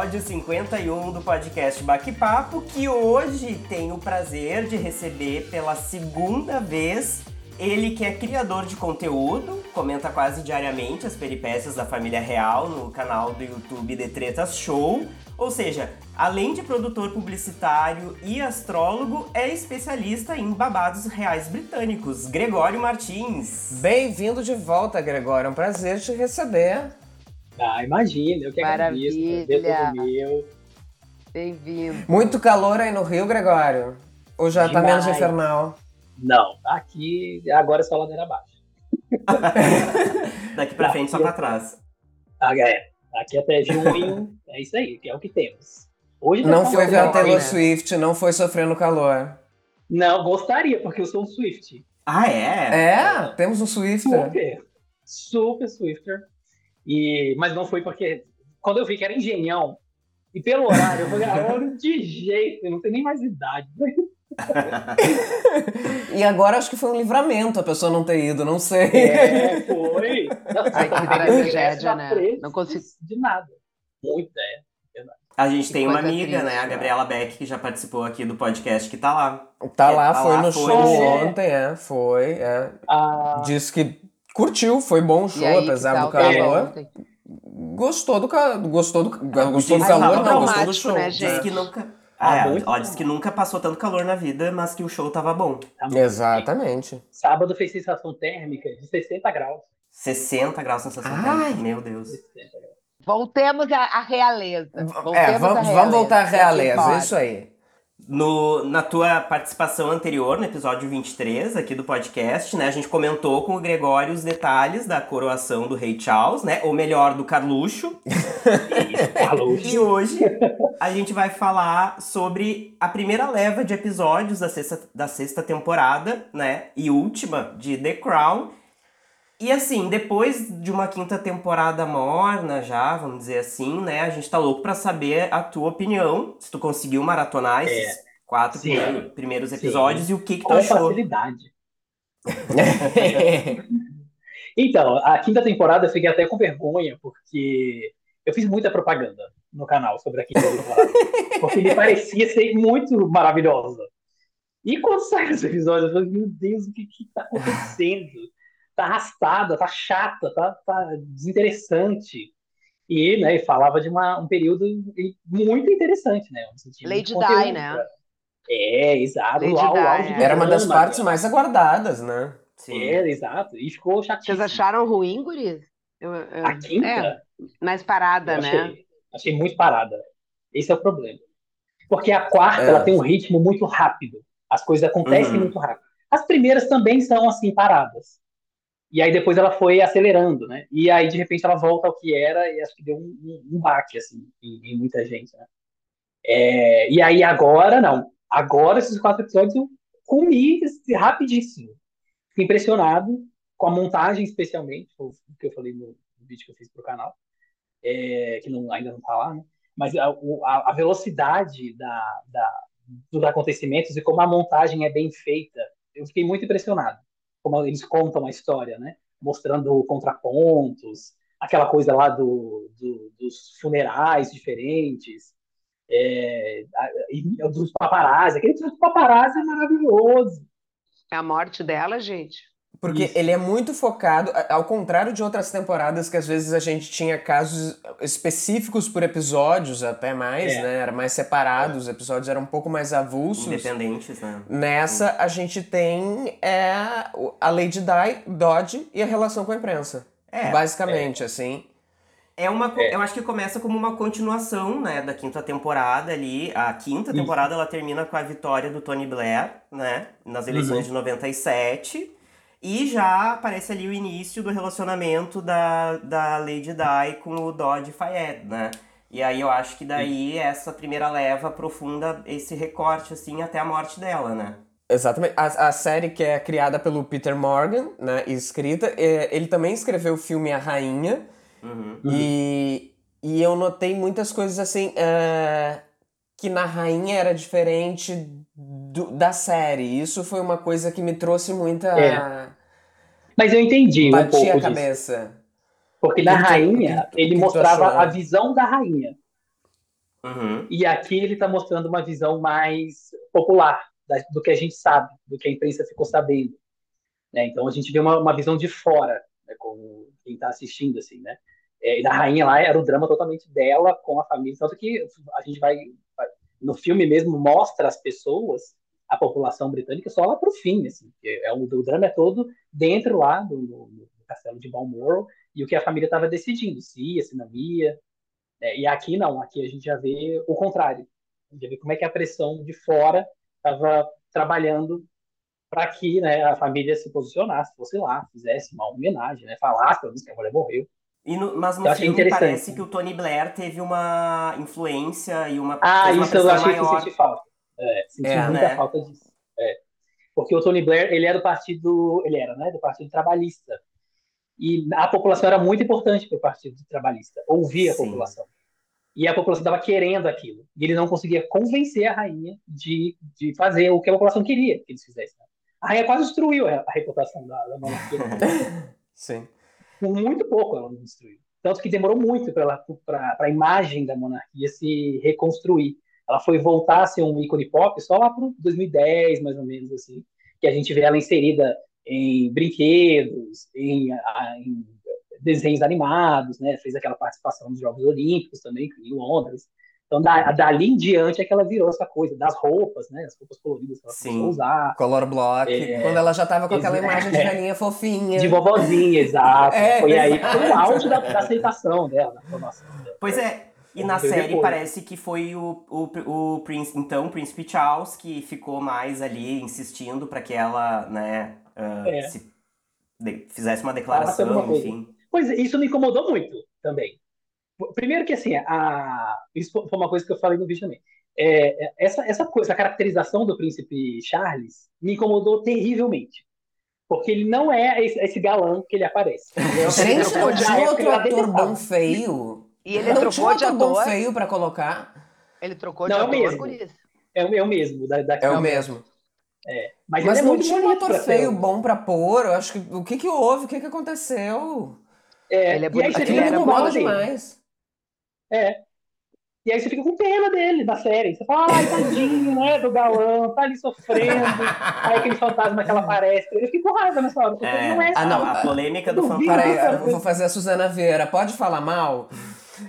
Episódio 51 do podcast Baque Papo, que hoje tem o prazer de receber pela segunda vez ele que é criador de conteúdo, comenta quase diariamente as peripécias da família real no canal do YouTube The Tretas Show. Ou seja, além de produtor publicitário e astrólogo, é especialista em babados reais britânicos. Gregório Martins. Bem-vindo de volta, Gregório. É um prazer te receber. Ah, imagina, eu que agradeço. Prazer todo meu. Bem-vindo. Muito calor aí no Rio, Gregório? Ou já tá Demais. menos infernal? Não, aqui agora é só ladeira abaixo. Daqui pra frente, só pra trás. Ah, é. Aqui até junho, é isso aí, que é o que temos. Hoje tá Não foi ver a né? Taylor Swift, não foi sofrendo calor. Não, gostaria, porque eu sou um Swift. Ah, é? É, temos um Swifter. Super. Super Swifter. E, mas não foi porque. Quando eu vi que era engenhão, e pelo horário, eu falei, ah, eu de jeito, eu não tenho nem mais idade. E agora acho que foi um livramento a pessoa não ter ido, não sei. É, foi. Não, Ai, que tragédia, né? Não consigo- De nada. Muito, é. A gente Que tem uma amiga, triste, né? A né? Gabriela Beck, que já participou aqui do podcast, que tá lá. Tá É, lá, tá foi lá, no foi. show ontem, é, foi. É. Ah, Disse que curtiu, foi bom o show, aí, apesar do? Tava calor. Gostou do calor. Gostou do, gostou do calor, Ah, não, gostou do show. né, Diz gente? que nunca. Ah, É, ela bom. disse que nunca passou tanto calor na vida, mas que o show tava bom. tá bom. Exatamente. Sábado fez sensação térmica de 60 graus. 60 graus sensação Ai. térmica. Meu Deus. 60 graus. Voltemos à, à realeza. Voltemos É, à vamos, realeza. vamos voltar à é realeza, isso aí. No, na tua participação anterior, no episódio 23 aqui do podcast, né? A gente comentou com o Gregório os detalhes da coroação do rei Charles, né? Ou melhor, do Carluxo. E hoje a gente vai falar sobre a primeira leva de episódios da sexta, da sexta temporada, né? E última de The Crown. E assim, depois de uma quinta temporada morna já, vamos dizer assim, né? A gente tá louco pra saber a tua opinião. Se tu conseguiu maratonar esses quatro Sim. primeiro- primeiros Sim. episódios e o que que tu Com achou. facilidade. Então, a quinta temporada eu fiquei até com vergonha, porque eu fiz muita propaganda no canal sobre a quinta temporada. porque me parecia ser muito maravilhosa. E quando saiu esse episódio, eu falei, meu Deus, o que que tá acontecendo? Tá arrastada, tá chata, tá, tá desinteressante. E, né, falava de uma, um período muito interessante, né? Lady Di, né? É, exato. Lady Di, é. Era uma das drama, partes mais aguardadas, né? Sim. É, exato. E ficou chatíssimo. Vocês acharam ruim, guris? Eu, eu- A quinta? É, mais parada, eu né? achei, achei muito parada. Esse é o problema. Porque a quarta, É. ela tem um ritmo muito rápido. As coisas acontecem Uhum. muito rápido. As primeiras também são, assim, paradas. E aí depois ela foi acelerando, né? E aí, de repente, ela volta ao que era e acho que deu um, um, um baque, assim, em, em muita gente, né? É, e aí agora, não. Agora, esses quatro episódios, eu comi rapidíssimo. Fiquei impressionado com a montagem, especialmente, o que eu falei no, vídeo que eu fiz pro canal, é, que não- ainda não tá lá, né? Mas a, a- a velocidade da, da- dos acontecimentos e como a montagem é bem feita, eu fiquei muito impressionado. Como eles contam a história, né? Mostrando contrapontos, aquela coisa lá do, do- dos funerais diferentes, é, a- dos paparazzi. Aquele dos paparazzi é maravilhoso. É a morte dela, gente. Porque Isso. ele é muito focado, ao contrário de outras temporadas que às vezes a gente tinha casos específicos por episódios, até mais, É. né? Era mais separado, os episódios eram um pouco mais avulsos. Independentes, né? Nessa a gente tem é, a Lady Di, Dodge e a relação com a imprensa. É, Basicamente, assim. É uma, É. eu acho que começa como uma continuação, né, da quinta temporada ali. A quinta Isso. temporada ela termina com a vitória do Tony Blair, né, nas eleições de 97. E já aparece ali o início do relacionamento da, da Lady Di com o Dodge Fayed, né? E aí eu acho que daí essa primeira leva aprofunda esse recorte, assim, até a morte dela, né? Exatamente. A, a série que é criada pelo Peter Morgan, né, e escrita, é, ele também escreveu o filme A Rainha, Uhum. e, e eu notei muitas coisas assim, é, que na Rainha era diferente do- da série. Isso foi uma coisa que me trouxe muita... É. Mas eu entendi um Bati pouco a disso. cabeça. Porque na que rainha, que- que ele mostrava a visão da rainha. Uhum. E aqui ele está mostrando uma visão mais popular da- do que a gente sabe, do que a imprensa ficou sabendo. né? Então a gente vê uma, uma visão de fora, né, como quem está assistindo, assim, né? É, e da rainha lá era o drama totalmente dela com a família, tanto que a gente vai- no filme mesmo mostra as pessoas, a população britânica só lá pro fim, assim, é o, o drama é todo dentro lá do, do- do castelo de Balmoral e o que a família estava decidindo, se ia, se não ia. É, e aqui não, aqui a gente já vê o contrário. A gente já vê como é que a pressão de fora estava trabalhando para que né, a família se posicionasse, fosse lá, fizesse uma homenagem, né, falasse pelo menos que a mulher morreu. E no- mas no Eu filme parece que o Tony Blair teve uma influência e uma, Ah, uma isso eu achei que eu maior. senti falta. É, senti É, muita né? falta disso. É. Porque o Tony Blair, ele é do partido, ele era, né, do Partido Trabalhista. E a população era muito importante para o Partido Trabalhista, ouvir a Sim. população. E a população estava querendo aquilo. E ele não conseguia convencer a rainha de, de fazer o que a população queria que eles fizessem. A rainha quase destruiu a, a reputação da, da monarquia. Sim. Por muito pouco ela não destruiu. Tanto que demorou muito para a imagem da monarquia se reconstruir. Ela foi voltar a ser um ícone pop só lá para 2010, mais ou menos, assim, que a gente vê ela inserida em brinquedos, em, em desenhos animados, né? Fez aquela participação nos Jogos Olímpicos também, em Londres. Então, da, dali em diante é que ela virou essa coisa das roupas, né? As roupas coloridas que ela Sim. começou a usar. Color block. É. Quando ela já tava com aquela imagem de velhinha fofinha. De vovozinha, exato. É, foi aí foi o auge da, da aceitação dela, da formação dela. Pois é, e na série depois. parece que foi o, o, o príncipe, então, o príncipe Charles que ficou mais ali insistindo para que ela, né, ah, É. se de- fizesse uma declaração, coisa. enfim. Pois é, isso me incomodou muito também. Primeiro que assim, a... isso foi uma coisa que eu falei no vídeo também. É, é, essa, essa coisa, a caracterização do príncipe Charles me incomodou terrivelmente. Porque ele não é esse, esse galã que ele aparece. Ele é Gente, não de tinha outro ator bom feio. E ele não trocou de bom ator. feio pra colocar. Ele trocou de Não, é o ator mesmo. por isso. É, o- é o mesmo. Da, da É o mesmo. Mas, Mas ele é não muito tinha um bonito ator feio um- bom pra pôr. Eu acho que. O que que houve? O que que aconteceu? É, Ele é e aí bonito, Aquilo me incomoda demais. É. E aí você fica com pena dele na série. Você fala, ai, tadinho, né, do galã, tá ali sofrendo. aí aquele fantasma que ela aparece. Eu fico com raiva nessa hora. É, não é Ah, não, a, polêmica do fantasma. Peraí, eu vou fazer a Suzana Vieira. Pode falar mal?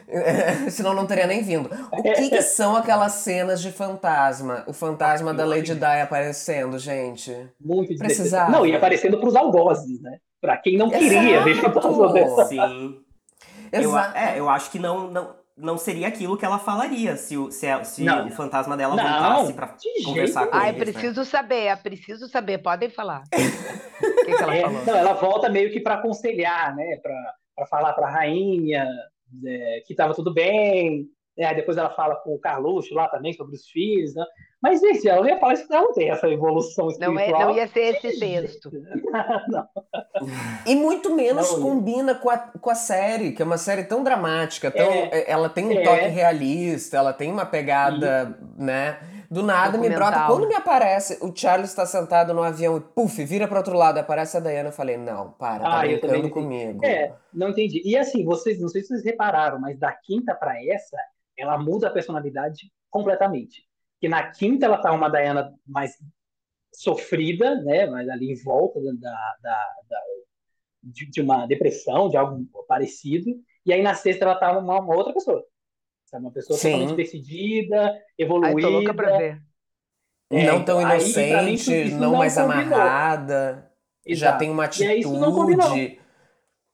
Senão não teria nem vindo. O que, que são aquelas cenas de fantasma? O fantasma da Lady Di aparecendo, gente. muito Precisava. Não, e aparecendo pros algozes, né? Pra quem não queria ver Exato. fantasma dessa. Sim. Eu, Exato. é, eu acho que não, não, não seria aquilo que ela falaria se o, se, a- se Não. o fantasma dela Não, voltasse pra de conversar jeito com Ai, eles, né? preciso saber, é preciso saber. Podem falar. O que, que ela É, falou? não, ela volta meio que pra aconselhar, né? Pra, pra falar pra rainha é, que tava tudo bem. né? Aí depois ela fala com o Carluxo lá também sobre os filhos, né? Mas, gente, ela ia falar isso não tem essa evolução Não, é, espiritual. não ia ser esse texto. Não. E muito menos Não, combina com a, com a série, que é uma série tão dramática, tão, É. ela tem um É. toque realista, ela tem uma pegada, né? Do nada me brota. Quando me aparece, o Charles está sentado no avião e puf, vira para outro lado, aparece a Diana, eu falei, não, para, tá Ah, brincando comigo. É, não entendi. E assim, vocês, não sei se vocês repararam, mas da quinta pra essa, ela muda a personalidade completamente. Que na quinta ela tá uma Diana mais sofrida, né? Mas ali em volta da, da- da- de, de uma depressão, de algo parecido. E aí na sexta ela tá uma, uma outra pessoa. Sabe? Uma pessoa Sim. totalmente decidida, Ai, evoluída. tô louca pra ver. É, não tão então, aí, mim, inocente, isso não, não mais combinou. amarrada, já Exato. tem uma E aí isso não combinou.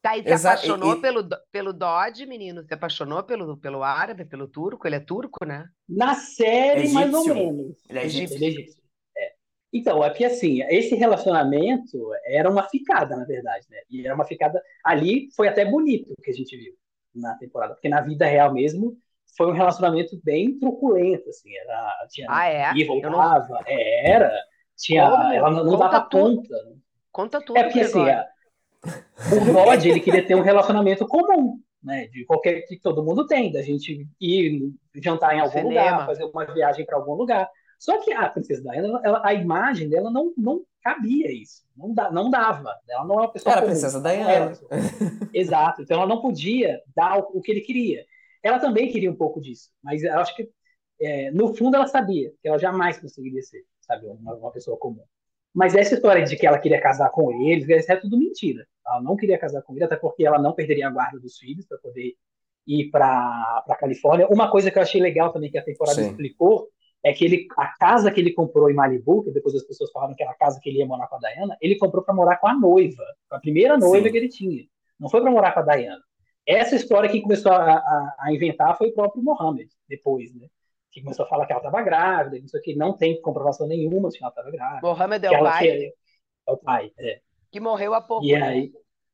Tá, e se Exa- apaixonou e- pelo, pelo Dodge, menino? Se apaixonou pelo, pelo árabe, pelo turco? Ele é turco, né? Na série, mais ou Egípcio. menos. Ele é egípcio. Ele é egípcio. É. Então, é que assim, esse relacionamento era uma ficada, na verdade, né? E era uma ficada. Ali foi até bonito o que a gente viu na temporada, porque na vida real mesmo foi um relacionamento bem truculento, assim. Era, tinha, Ah, é? ia e Eu não- voltava, é, era. tinha, ela não, não conta dava tudo. conta. Conta tudo, É porque assim, a- o Rod ele queria ter um relacionamento comum, né? De qualquer que todo mundo tem, da gente ir jantar em algum Cinema. lugar, fazer uma viagem para algum lugar. Só que a princesa Diana, ela- a imagem dela não, não cabia isso, não, dá, não dava. Ela não é uma pessoa Era a comum, princesa ela não Diana. Exato. Então ela não podia dar o, o que ele queria. Ela também queria um pouco disso, mas eu acho que é, no fundo ela sabia que ela jamais conseguiria ser, sabe, uma, uma pessoa comum. Mas essa história de que ela queria casar com ele, isso é tudo mentira. Ela não queria casar com ele, até porque ela não perderia a guarda dos filhos para poder ir para a Califórnia. Uma coisa que eu achei legal também que a temporada Sim. explicou é que ele, a casa que ele comprou em Malibu, que depois as pessoas falaram que era a casa que ele ia morar com a Diana, ele comprou para morar com a noiva, com a primeira noiva Sim. que ele tinha. Não foi para morar com a Diana. Essa história quem começou a, a, a inventar foi o próprio Mohammed, depois, né? Que começou a falar que ela estava grávida, isso aqui não tem comprovação nenhuma que ela estava grávida. Mohamed é o pai que- é o pai, é. que morreu há pouco. E aí,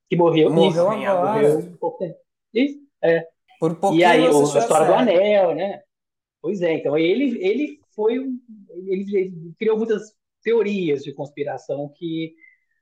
que morreu, Morreu isso, agora. morreu um pouco tempo. Isso, Por pouquinho e aí, a história do anel, né? Pois é, então ele, ele foi um. Ele, ele criou muitas teorias de conspiração que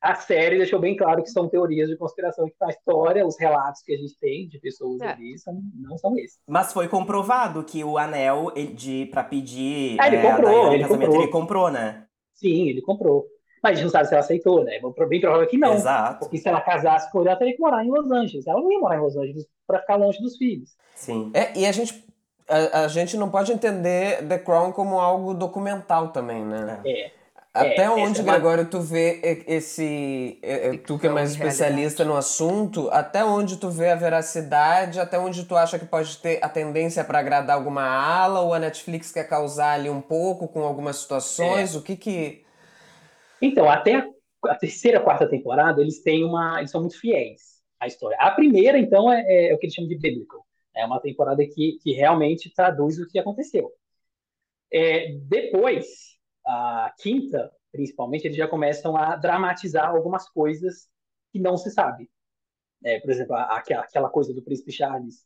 a série deixou bem claro que são teorias de conspiração, que a história, os relatos que a gente tem de pessoas É. ali são, não são esses. Mas foi comprovado que o anel de, pra pedir Ah, ele é, a comprou, ele comprou. ele comprou, né? Sim, ele comprou. Mas a gente não sabe se ela aceitou, né? Bem provável que não. Exato. Porque se ela casasse com ele, ela teria que morar em Los Angeles. Ela não ia morar em Los Angeles para ficar longe dos filhos. Sim. É, e a gente, a, a gente não pode entender The Crown como algo documental também, né? É. Até É, onde, é uma- Gregório, tu vê esse. é, é, Tu que é mais especialista no assunto, até onde tu vê a veracidade, até onde tu acha que pode ter a tendência para agradar alguma ala, ou a Netflix quer causar ali um pouco com algumas É. situações? O que que. Então, até a, terceira, quarta temporada, eles têm uma. Eles são muito fiéis à história. A primeira, então, é, é o que eles chamam de biblical. É uma temporada que, que realmente traduz o que aconteceu. É, depois, a quinta, principalmente, eles já começam a dramatizar algumas coisas que não se sabe. É, por exemplo, a- aquela, coisa do príncipe Charles,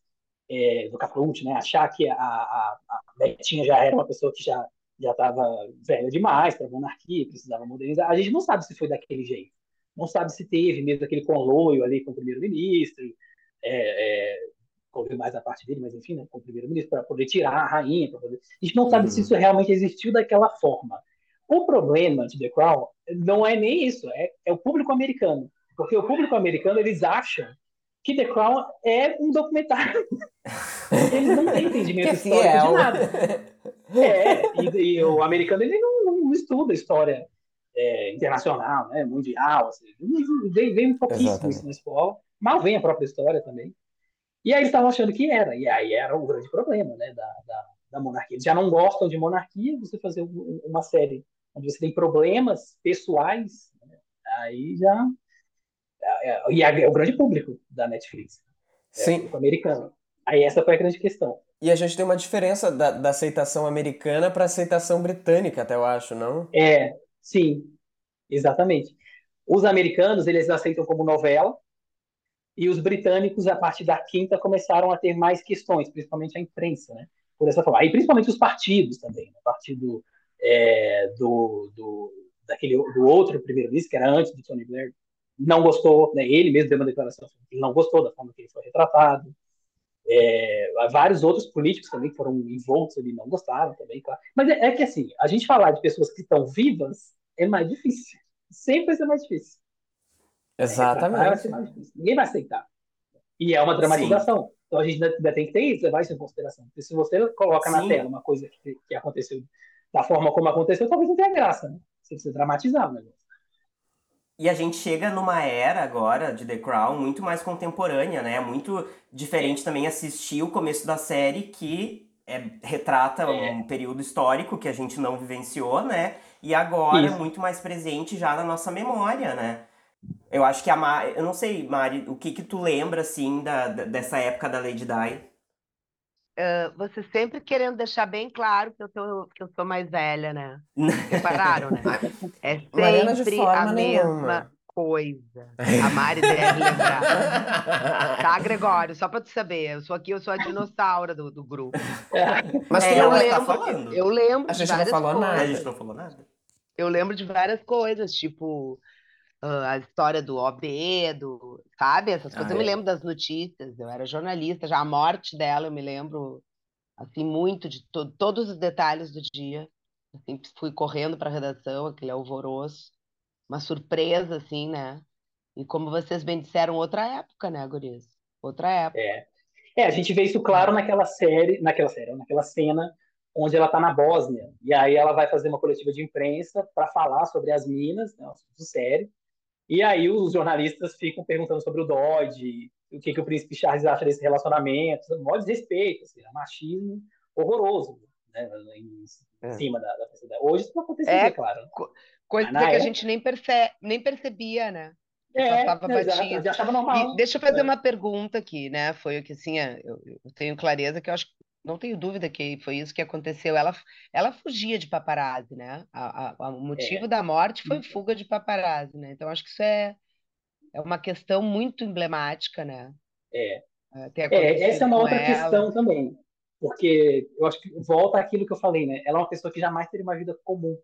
é, do Caplunte, né? Achar que a, a, a Betinha já era uma pessoa que já já estava velha demais para a monarquia, precisava modernizar. A gente não sabe se foi daquele jeito. Não sabe se teve mesmo aquele conluio ali com o primeiro-ministro, é, é, mais a parte dele, mas enfim, né, com o primeiro-ministro, para poder tirar a rainha. Poder... A gente não sabe Uhum. se isso realmente existiu daquela forma. O problema de The Crown não é nem isso, é, é o público americano. Porque o público americano, eles acham que The Crown é um documentário. Eles não têm entendimento é histórico fiel. de nada. É, e, e o americano ele não, não- estuda história é, internacional, né, mundial, assim. Vem, vem pouquíssimo Exatamente. isso na escola, mal vem a própria história também. E aí eles estavam achando que era, e aí era o grande problema né, da, da, da monarquia. Eles já não gostam de monarquia, você fazer um- uma série onde você tem problemas pessoais, né, aí já. é, é, e é o grande público da Netflix, é o Sim. público americano. Aí essa foi a grande questão. E a gente tem uma diferença da, da aceitação americana para aceitação britânica, até eu acho, não? É, sim, exatamente. Os americanos, eles aceitam como novela, e os britânicos, a partir da quinta, começaram a ter mais questões, principalmente a imprensa, né? Por essa forma. Aí, principalmente os partidos também. né? O partido é, do, do, daquele, do outro primeiro-ministro, que era antes do Tony Blair, não gostou, né? Ele mesmo deu uma declaração, ele não gostou da forma que ele foi retratado. É, vários outros políticos também que foram envoltos ali não gostaram também, claro. Mas é, é que assim, a gente falar de pessoas que estão vivas é mais difícil. Sempre vai ser mais difícil. Vai Exatamente. ser mais difícil. Ninguém vai aceitar. E é uma dramatização. Então a gente ainda, ainda tem que ter isso, levar isso em consideração. Porque se você coloca na Sim. tela uma coisa que, que aconteceu da forma como aconteceu, talvez não tenha graça, né? Você precisa dramatizar o negócio. E a gente chega numa era agora de The Crown muito mais contemporânea, né? Muito diferente também assistir o começo da série que é, retrata É. um período histórico que a gente não vivenciou, né? E agora Isso. muito mais presente já na nossa memória, né? Eu acho que a Mari, eu não sei, Mari, o que que tu lembra assim da, dessa época da Lady Di? Você sempre querendo deixar bem claro que eu, tô, que eu sou mais velha, né? Repararam, né? É sempre a nenhuma. mesma coisa. A Mari deve lembrar. Tá, Gregório? Só pra tu saber, eu sou aqui, eu sou a dinossauro do, do grupo. Mas tu É, não ela é- tá lembro, falando. eu lembro A de gente não falou nada. A coisas. gente não falou nada. eu lembro de várias coisas, tipo ah, a história do OB, do, sabe? Essas coisas Ah, eu me é. lembro das notícias, eu era jornalista, já a morte dela eu me lembro, assim, muito de to todos os detalhes do dia. Assim, fui correndo para a redação, aquele alvoroço, uma surpresa, assim, né? E como vocês bem disseram, outra época, né, gurias? Outra época. É. É, a gente vê isso claro naquela série, naquela série, naquela cena onde ela está na Bósnia. E aí ela vai fazer uma coletiva de imprensa para falar sobre as minas, né, assunto sério. E aí os jornalistas ficam perguntando sobre o Dodge, o que, que o príncipe Charles acha desse relacionamento, maior desrespeito, assim, é machismo horroroso né, em É. cima da, da sociedade. Hoje isso não aconteceria, É, claro. né? Coisa Mas na que a época- gente nem, perce nem percebia, né? É, Passava exato, batido. já achava normal. E deixa eu fazer É. uma pergunta aqui, né? Foi o que assim, é, eu, eu tenho clareza que eu acho, não tenho dúvida que foi isso que aconteceu. Ela, ela fugia de paparazzi, né? A, a- o motivo É. da morte foi fuga de paparazzi, né? Então acho que isso é, é uma questão muito emblemática, né? É. É, É, essa é uma outra ela. questão também. Porque eu acho que volta àquilo que eu falei, né? Ela é uma pessoa que jamais teria uma vida comum.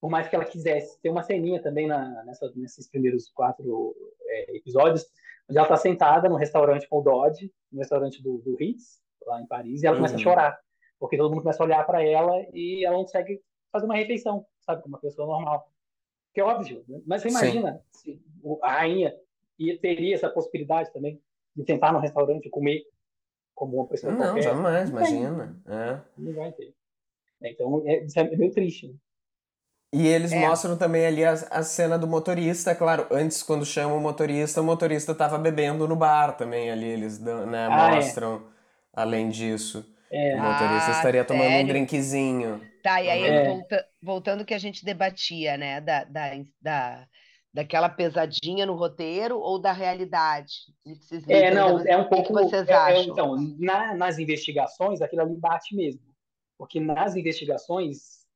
Por mais que ela quisesse. Tem uma ceninha também na, nessa, nesses primeiros quatro é, episódios, onde ela está sentada no restaurante com o Dodge, no restaurante do, do Ritz, lá em Paris, e ela começa a Uhum. chorar. Porque todo mundo começa a olhar para ela e ela não consegue fazer uma refeição, sabe? Como uma pessoa normal. Que é óbvio. Né? Mas você Sim. imagina se a rainha ia, teria essa possibilidade também de sentar no restaurante e comer como uma pessoa Não, qualquer. jamais, Não imagina. É. Não vai ter. Então, é, isso é meio triste. Né? E eles É. mostram também ali a, a cena do motorista, claro, antes quando chamam o motorista, o motorista tava bebendo no bar também ali, eles né, Ah, é. Além disso, É, o motorista Ah, estaria tomando um drinkzinho. Tá, e aí É. volta, voltando ao que a gente debatia, né? Da, da, da, daquela pesadinha no roteiro ou da realidade? Ipsis é, não, é um o que pouco. vocês é- é- acham? então, na- nas investigações, aquilo ali bate mesmo. Porque nas investigações,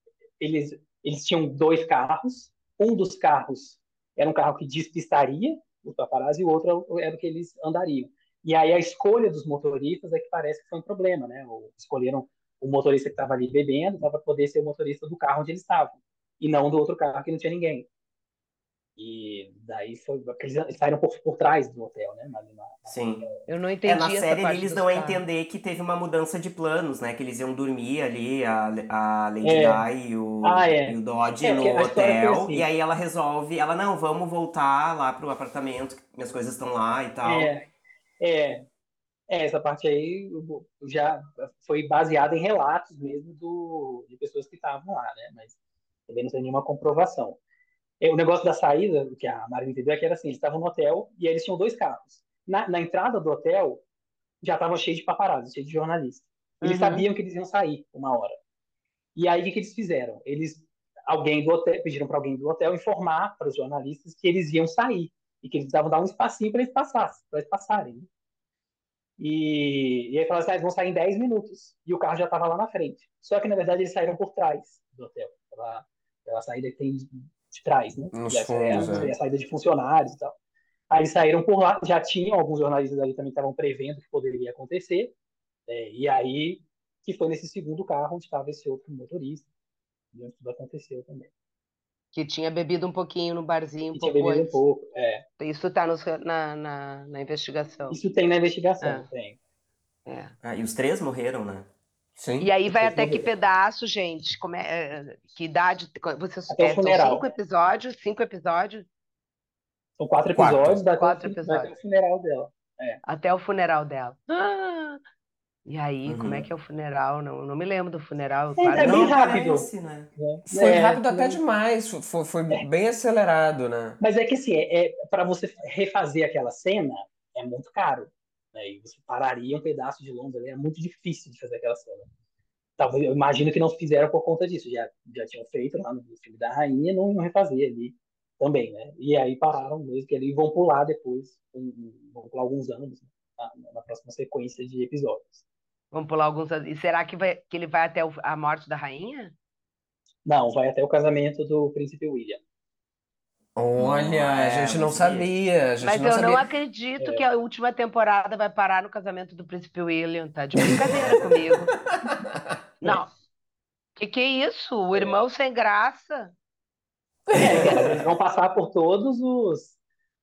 eles, eles tinham dois carros. Um dos carros era um carro que despistaria os paparazzi e o outro era o que eles andariam. E aí a escolha dos motoristas é que parece que foi um problema, né? Ou escolheram o motorista que estava ali bebendo para poder ser o motorista do carro onde eles estavam. E não do outro carro que não tinha ninguém. E daí foi. Eles saíram por, por trás do hotel, né? Na- na- Sim. Eu não entendi É, na essa série parte eles dão a carros. entender que teve uma mudança de planos, né? Que eles iam dormir ali, a, a Lady É. Di e o, Ah, é. e o Dodge É, no a hotel. assim. E aí ela resolve, ela, não, vamos voltar lá pro apartamento, que minhas coisas estão lá e tal. É, é, é, essa parte aí já foi baseada em relatos mesmo do, de pessoas que estavam lá, né? Mas também não tem nenhuma comprovação. É, o negócio da saída, o que a Marina entendeu, é que era assim, eles estavam no hotel e eles tinham dois carros. Na, na entrada do hotel já estavam cheios de paparazzi, cheios de jornalistas. Eles Uhum. sabiam que eles iam sair uma hora. E aí o que, que eles fizeram? Eles alguém do hotel pediram para alguém do hotel informar para os jornalistas que eles iam sair e que eles precisavam dar um espacinho para eles passassem, para eles passarem. né? E, e aí falaram assim, ah, eles vão sair em 10 minutos. E o carro já estava lá na frente. Só que, na verdade, eles saíram por trás do hotel. Pela, pela saída que tem de, de trás, né? Nos essa é, a- fundos, é. a saída de funcionários e tal. Aí eles saíram por lá, já tinham, alguns jornalistas ali também estavam prevendo que poderia acontecer. É, e aí, que foi nesse segundo carro onde estava esse outro motorista. E onde tudo aconteceu também. Que tinha bebido um pouquinho no barzinho um tinha pouco bebido um pouco. É. Isso tá nos, na, na, na investigação. Isso tem na investigação, Ah. tem. É. Ah, e os três morreram, né? Sim. E aí vai até vão que pedaço, gente? Como é, é, que idade? Vocês, Até é, são cinco episódios? Cinco episódios? São quatro Quatro. episódios, vai, Quatro até vai até episódios. o funeral dela. Até o funeral dela. Ah! E aí, como é Uhum. que é o funeral? Não, não me lembro do funeral. É, quase é bem rápido. parece, né? né? Foi É, rápido até não- demais, foi, foi bem acelerado, né? Mas é que assim, é, para você refazer aquela cena, é muito caro. Né? E você pararia um pedaço de Londres ali, é muito difícil de fazer aquela cena. Talvez, eu imagino que não fizeram por conta disso. Já, já tinham feito lá no filme da Rainha, não iam refazer ali também, né? E aí pararam mesmo, que ali vão pular depois, um- vão pular alguns anos né? na, na próxima sequência de episódios. Vamos pular alguns. anos. E será que, vai, que ele vai até o- a morte da rainha? Não, vai até o casamento do príncipe William. Olha, a É, gente não sabia, a gente Mas não eu sabia. não acredito É. que a última temporada vai parar no casamento do príncipe William. Tá de brincadeira comigo. Não. Que que é isso? O irmão sem graça. É, eles vão passar por todos os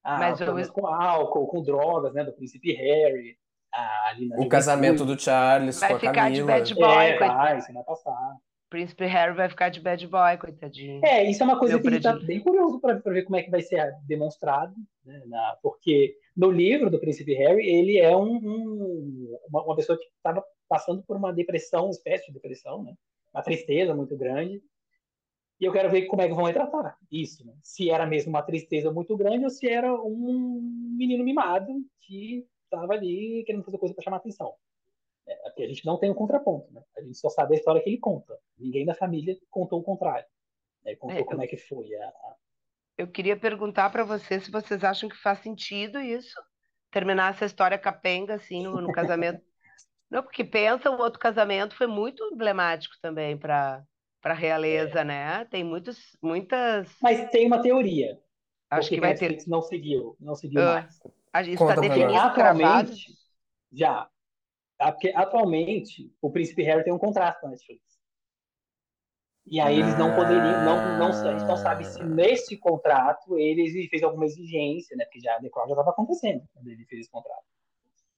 ah, Mas eu- problemas com álcool, com drogas, né, do príncipe Harry, ah, ali na O casamento do Charles Vai com a ficar de Camila. bad boy, É, vai, você vai passar. Príncipe Harry vai ficar de bad boy, coitadinho. É, isso é uma coisa Meu que a gente tá bem curioso para ver como é que vai ser demonstrado, né, na- porque no livro do Príncipe Harry, ele é um, um- uma, uma pessoa que estava passando por uma depressão, uma espécie de depressão, né, uma tristeza muito grande, e eu quero ver como é que vão retratar isso, né? se era mesmo uma tristeza muito grande ou se era um menino mimado que estava ali querendo fazer coisa para chamar atenção. É, porque a gente não tem um contraponto, né? A gente só sabe a história que ele conta. Ninguém da família contou o contrário. Né? Contou É, eu- como é que foi. A, Eu queria perguntar para vocês se vocês acham que faz sentido isso, terminar essa história capenga assim no, no casamento. Não, porque pensa, o outro casamento foi muito emblemático também para para realeza, né? Tem muitos, muitas. Mas tem uma teoria. Acho que vai a ter. Netflix não seguiu, não seguiu Ah, mais. A- Isso está cravado. Atualmente, já. Ah, Porque atualmente o Príncipe Harry tem um contrato com a Netflix. E aí eles não poderiam, não, não, a gente não sabe se nesse contrato ele fez alguma exigência, né? Porque já The Crown já estava acontecendo quando ele fez esse contrato.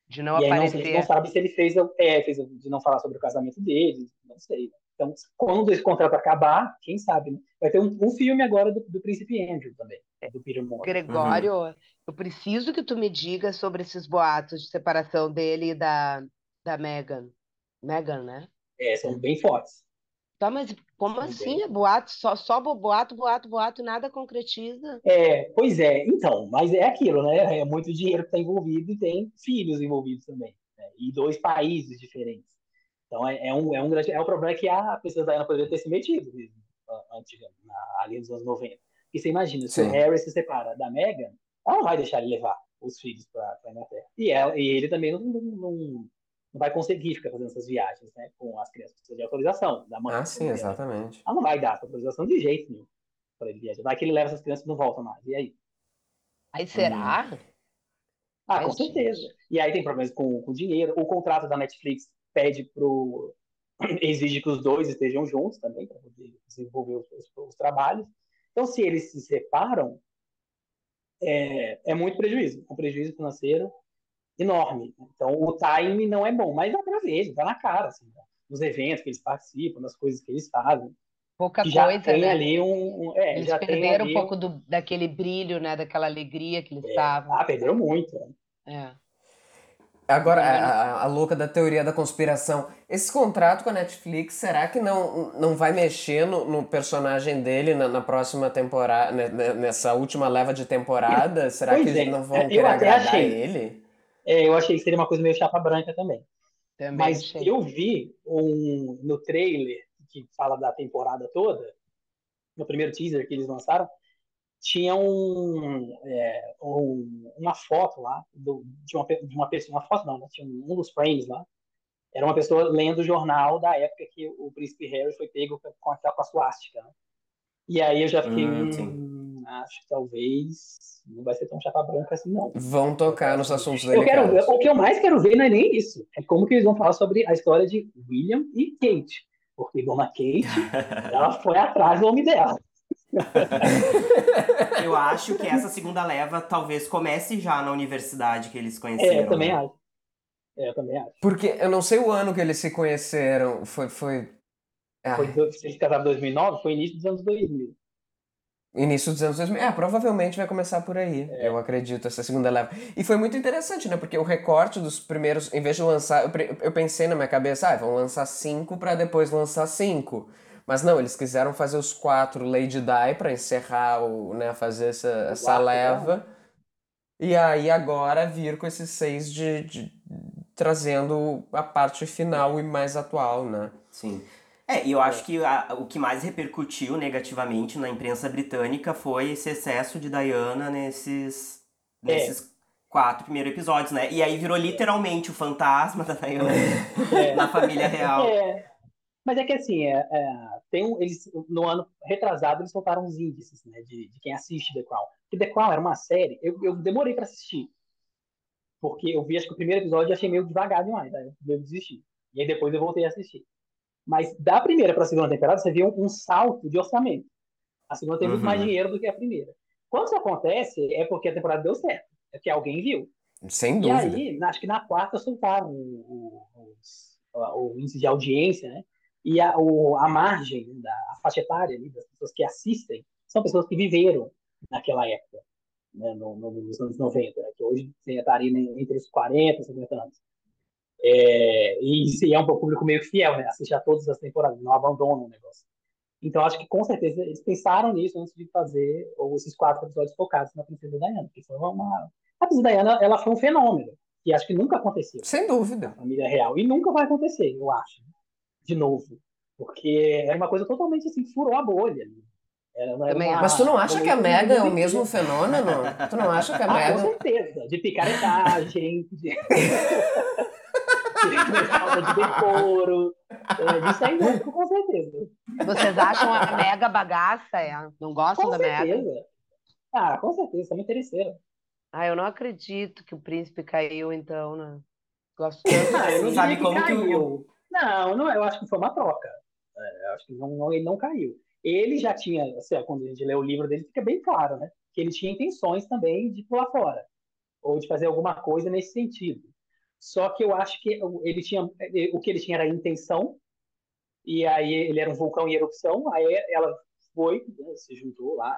De não e aí não, a gente não aparecer. sabe se ele fez, é, fez de não falar sobre o casamento deles, não sei. Então, quando esse contrato acabar, quem sabe, né? Vai ter um, um filme agora do, do Príncipe Andrew também, do Peter Moore. Gregório, eu preciso que tu me diga sobre esses boatos de separação dele e da, da Meghan. Meghan, né? É, são bem fortes. Tá, mas como Sim, assim? bem. É boato, só, só bo- boato, boato, boato, e nada concretiza. É, pois é, então, mas é aquilo, né? É muito dinheiro que está envolvido e tem filhos envolvidos também, né? E dois países diferentes. Então é, é um, é um grande. É o problema é que a princesa Diana poderia ter se metido mesmo, a- antiga, na, ali nos anos 90. Porque você imagina, se Sim. o Harry se separa da Meghan, ela não vai deixar ele levar os filhos para a Inglaterra. E, ela, e ele também não, não, não, não vai conseguir ficar fazendo essas viagens, né? Com as crianças. Precisa de autorização da mãe. Ah, sim, exatamente. Ela não vai dar essa autorização de jeito nenhum para ele viajar. Vai que ele leva essas crianças e não volta mais. E aí? Aí será? Ah, Ai, com gente. certeza. E aí tem problemas com, com dinheiro. O contrato da Netflix pede pro. exige que os dois estejam juntos também, para poder desenvolver os, os- os trabalhos. Então, se eles se separam, é, é muito prejuízo. É um prejuízo financeiro enorme. Então, o time não é bom, mas dá para ver, dá na cara, assim, né? nos eventos que eles participam, nas coisas que eles fazem. Pouca já coisa, tem né? ali um. um- é, Eles já perderam um pouco do, daquele brilho, né? Daquela alegria que eles estavam. Ah, perderam muito. né? É. Agora, a, a- a louca da teoria da conspiração. Esse contrato com a Netflix, será que não, não vai mexer no, no personagem dele na, na próxima temporada, ne- ne- nessa última leva de temporada? Será Pois que é, eles não vão eu querer agradar achei. ele? É, eu achei que seria uma coisa meio chapa branca também. Também Mas achei. eu vi um, no trailer que fala da temporada toda, no primeiro teaser que eles lançaram, tinha um, é, um- uma foto lá do- de, uma, de uma pessoa, uma foto não, né? tinha um, dos frames lá, era uma pessoa lendo o jornal da época que o príncipe Harry foi pego com a, com a suástica, né? E aí eu já fiquei, Hum, hum, acho que talvez não vai ser tão chapa branca assim, não. Vão tocar nos assuntos Eu quero o que eu mais quero ver não é nem isso. É como que eles vão falar sobre a história de William e Kate. Porque Dona Kate, ela foi atrás do homem dela. Eu acho que essa segunda leva talvez comece já na universidade que eles conheceram. É, eu também né? acho. É, eu também acho. Porque eu não sei o ano que eles se conheceram. Foi. foi... Ah, Foi, eles casaram em 2009, foi início dos anos 2000. Início dos anos 2000. É, provavelmente vai começar por aí, eu acredito, essa segunda leva. E foi muito interessante, né? Porque o recorte dos primeiros, em vez de lançar. Eu, eu pensei na minha cabeça, ah, vão lançar cinco pra depois lançar cinco. Mas não, eles quiseram fazer os quatro Lady Di pra encerrar o. né, fazer essa, essa arco, leva. E aí agora vir com esses seis de, de- trazendo a parte final e mais atual, né? Sim. É, e eu acho que a- o que mais repercutiu negativamente na imprensa britânica foi esse excesso de Diana nesses, É. nesses quatro primeiros episódios, né? E aí virou literalmente o fantasma da Diana É. na família real. É, mas é que assim, é, é, tem um, eles, no ano retrasado, eles soltaram os índices né, de, de quem assiste The Crown. Porque The Crown era uma série, eu, eu demorei pra assistir. Porque eu vi, acho que o primeiro episódio e achei meio devagar demais, aí eu desisti. E aí depois eu voltei a assistir. Mas da primeira para a segunda temporada, você vê um, um, salto de orçamento. A segunda tem muito mais Uhum. dinheiro do que a primeira. Quando isso acontece, é porque a temporada deu certo. É que alguém viu. Sem E dúvida. aí, acho que na quarta soltaram o, o, os- o índice de audiência, né? E a, o, a margem, da, a faixa etária ali, das pessoas que assistem são pessoas que viveram naquela época, né? No, no, nos anos 90, né? que hoje tem estaria entre os 40 e 50 anos. É, e isso é um público meio fiel, né? Assiste a todas as temporadas, não abandona o negócio. Então, acho que com certeza eles pensaram nisso antes de fazer ou esses quatro episódios focados na Princesa Diana, porque foi uma. A Princesa Diana, ela foi um fenômeno, que acho que nunca aconteceu Sem dúvida. na família real. E nunca vai acontecer, eu acho, de novo. Porque era uma coisa totalmente assim, furou a bolha. Era, era Também uma-. Mas tu não acha que a uma- Mega é o mesmo fenômeno? Tu não acha que a Ah, com Mega. certeza. De picaretagem, de. de falta de decoro. É, disso aí, não, com certeza. Vocês acham a mega bagaça? É? Não gostam Com da mega? certeza. Ah, com certeza, são interesseiros. Ah, eu não acredito que o príncipe caiu, então, né? Gosto tanto. Ah, eu não Sabe como que o- caiu. Não, não, eu acho que foi uma troca. É, eu acho que não, não- ele não caiu. Ele já tinha, assim, quando a gente lê o livro dele, fica bem claro, né? Que ele tinha intenções também de pular fora. Ou de fazer alguma coisa nesse sentido. Só que eu acho que ele tinha, o que ele tinha era a intenção, e aí ele era um vulcão em erupção, aí ela foi, né, se juntou lá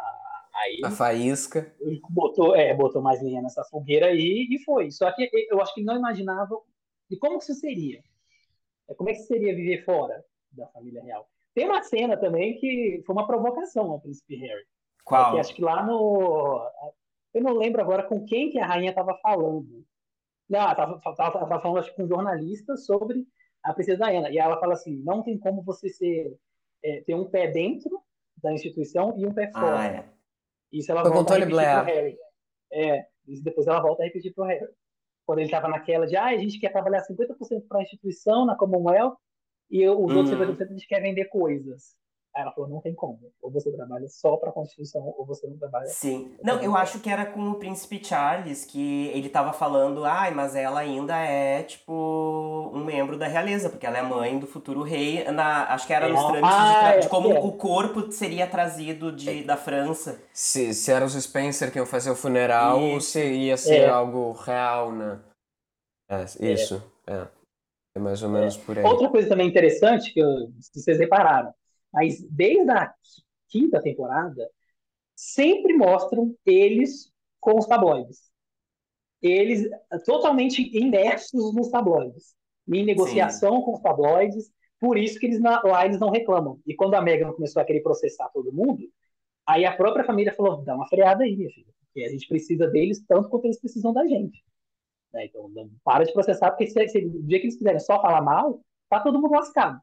a ele, A faísca. botou, é, botou mais lenha nessa fogueira aí e foi. Só que eu acho que ele não imaginava de como que isso seria. É, Como é que seria viver fora da família real. Tem uma cena também que foi uma provocação ao príncipe Harry. Qual? Que acho que lá no. Eu não lembro agora com quem que a rainha estava falando. Não, ela estava falando acho, com um jornalista sobre a princesa Diana. E ela fala assim: não tem como você ser, é, ter um pé dentro da instituição e um pé fora. Ah, é. Isso ela Foi com volta a Tony repetir Blair. pro Harry. É, isso depois ela volta a repetir pro Harry. Quando ele estava naquela de, ah, a gente quer trabalhar 50% para a instituição, na Commonwealth, e os outros Uhum. 50% a gente quer vender coisas. Aí ela falou, não tem como. Ou você trabalha só para a Constituição, ou você não trabalha. Sim. Não, eu acho que era com o príncipe Charles que ele tava falando, ai, mas ela ainda é, tipo, um membro da realeza, porque ela é mãe do futuro rei. Na, acho que era nos É. trâmites de, Ah, tra- é, de como é. o corpo seria trazido de, da França. Se, se era os Spencer que iam fazer o funeral, ou Isso. se ia ser É. algo real, né? É, isso. É. É mais ou menos por aí. Outra coisa também interessante, que eu, se vocês repararam, mas desde a quinta temporada, sempre mostram eles com os tabloides. Eles totalmente imersos nos tabloides, em negociação com os tabloides, por isso que eles na- lá eles não reclamam. E quando a Meghan começou a querer processar todo mundo, aí a própria família falou: dá uma freada aí, minha filha, porque a gente precisa deles tanto quanto eles precisam da gente. Né? Então, não para de processar, porque se, se, o dia que eles quiserem só falar mal, tá todo mundo lascado.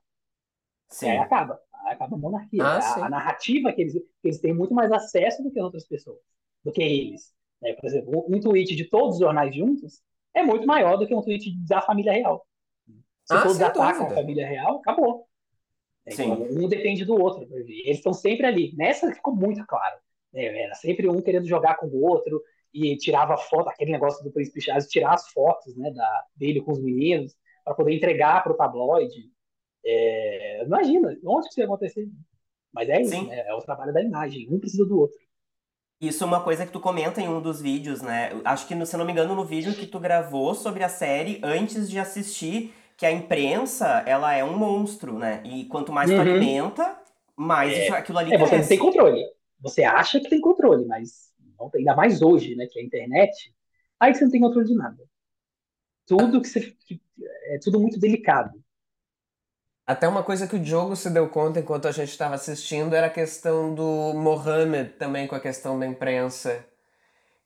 Sim. Aí acaba. Acaba a monarquia. Ah, a, a narrativa que eles, que eles têm muito mais acesso do que outras pessoas, do que eles. né? Por exemplo, um tweet de todos os jornais juntos é muito maior do que um tweet da família real. Se Ah, todos atacam dúvida. a família real, acabou. Sim. Então, um depende do outro. Eles estão sempre ali. Nessa ficou muito claro. né? Era sempre um querendo jogar com o outro e tirava foto, aquele negócio do Príncipe Charles, tirar as fotos né, da, dele com os meninos para poder entregar para o tabloide. É, imagina, onde que isso ia acontecer? Mas é isso, né? é o trabalho da imagem. Um precisa do outro. Isso é uma coisa que tu comenta em um dos vídeos, né? Acho que, se não me engano, no vídeo que tu gravou sobre a série antes de assistir, que a imprensa, ela é um monstro, né? E quanto mais tu Uhum. alimenta, mais É. isso- aquilo ali É, você não tem controle. Você acha que tem controle, mas não tem. Ainda mais hoje, né? Que é a internet. Aí você não tem controle de nada. Tudo que você. que- é tudo muito delicado. Até uma coisa que o Diogo se deu conta enquanto a gente estava assistindo era a questão do Mohammed também com a questão da imprensa.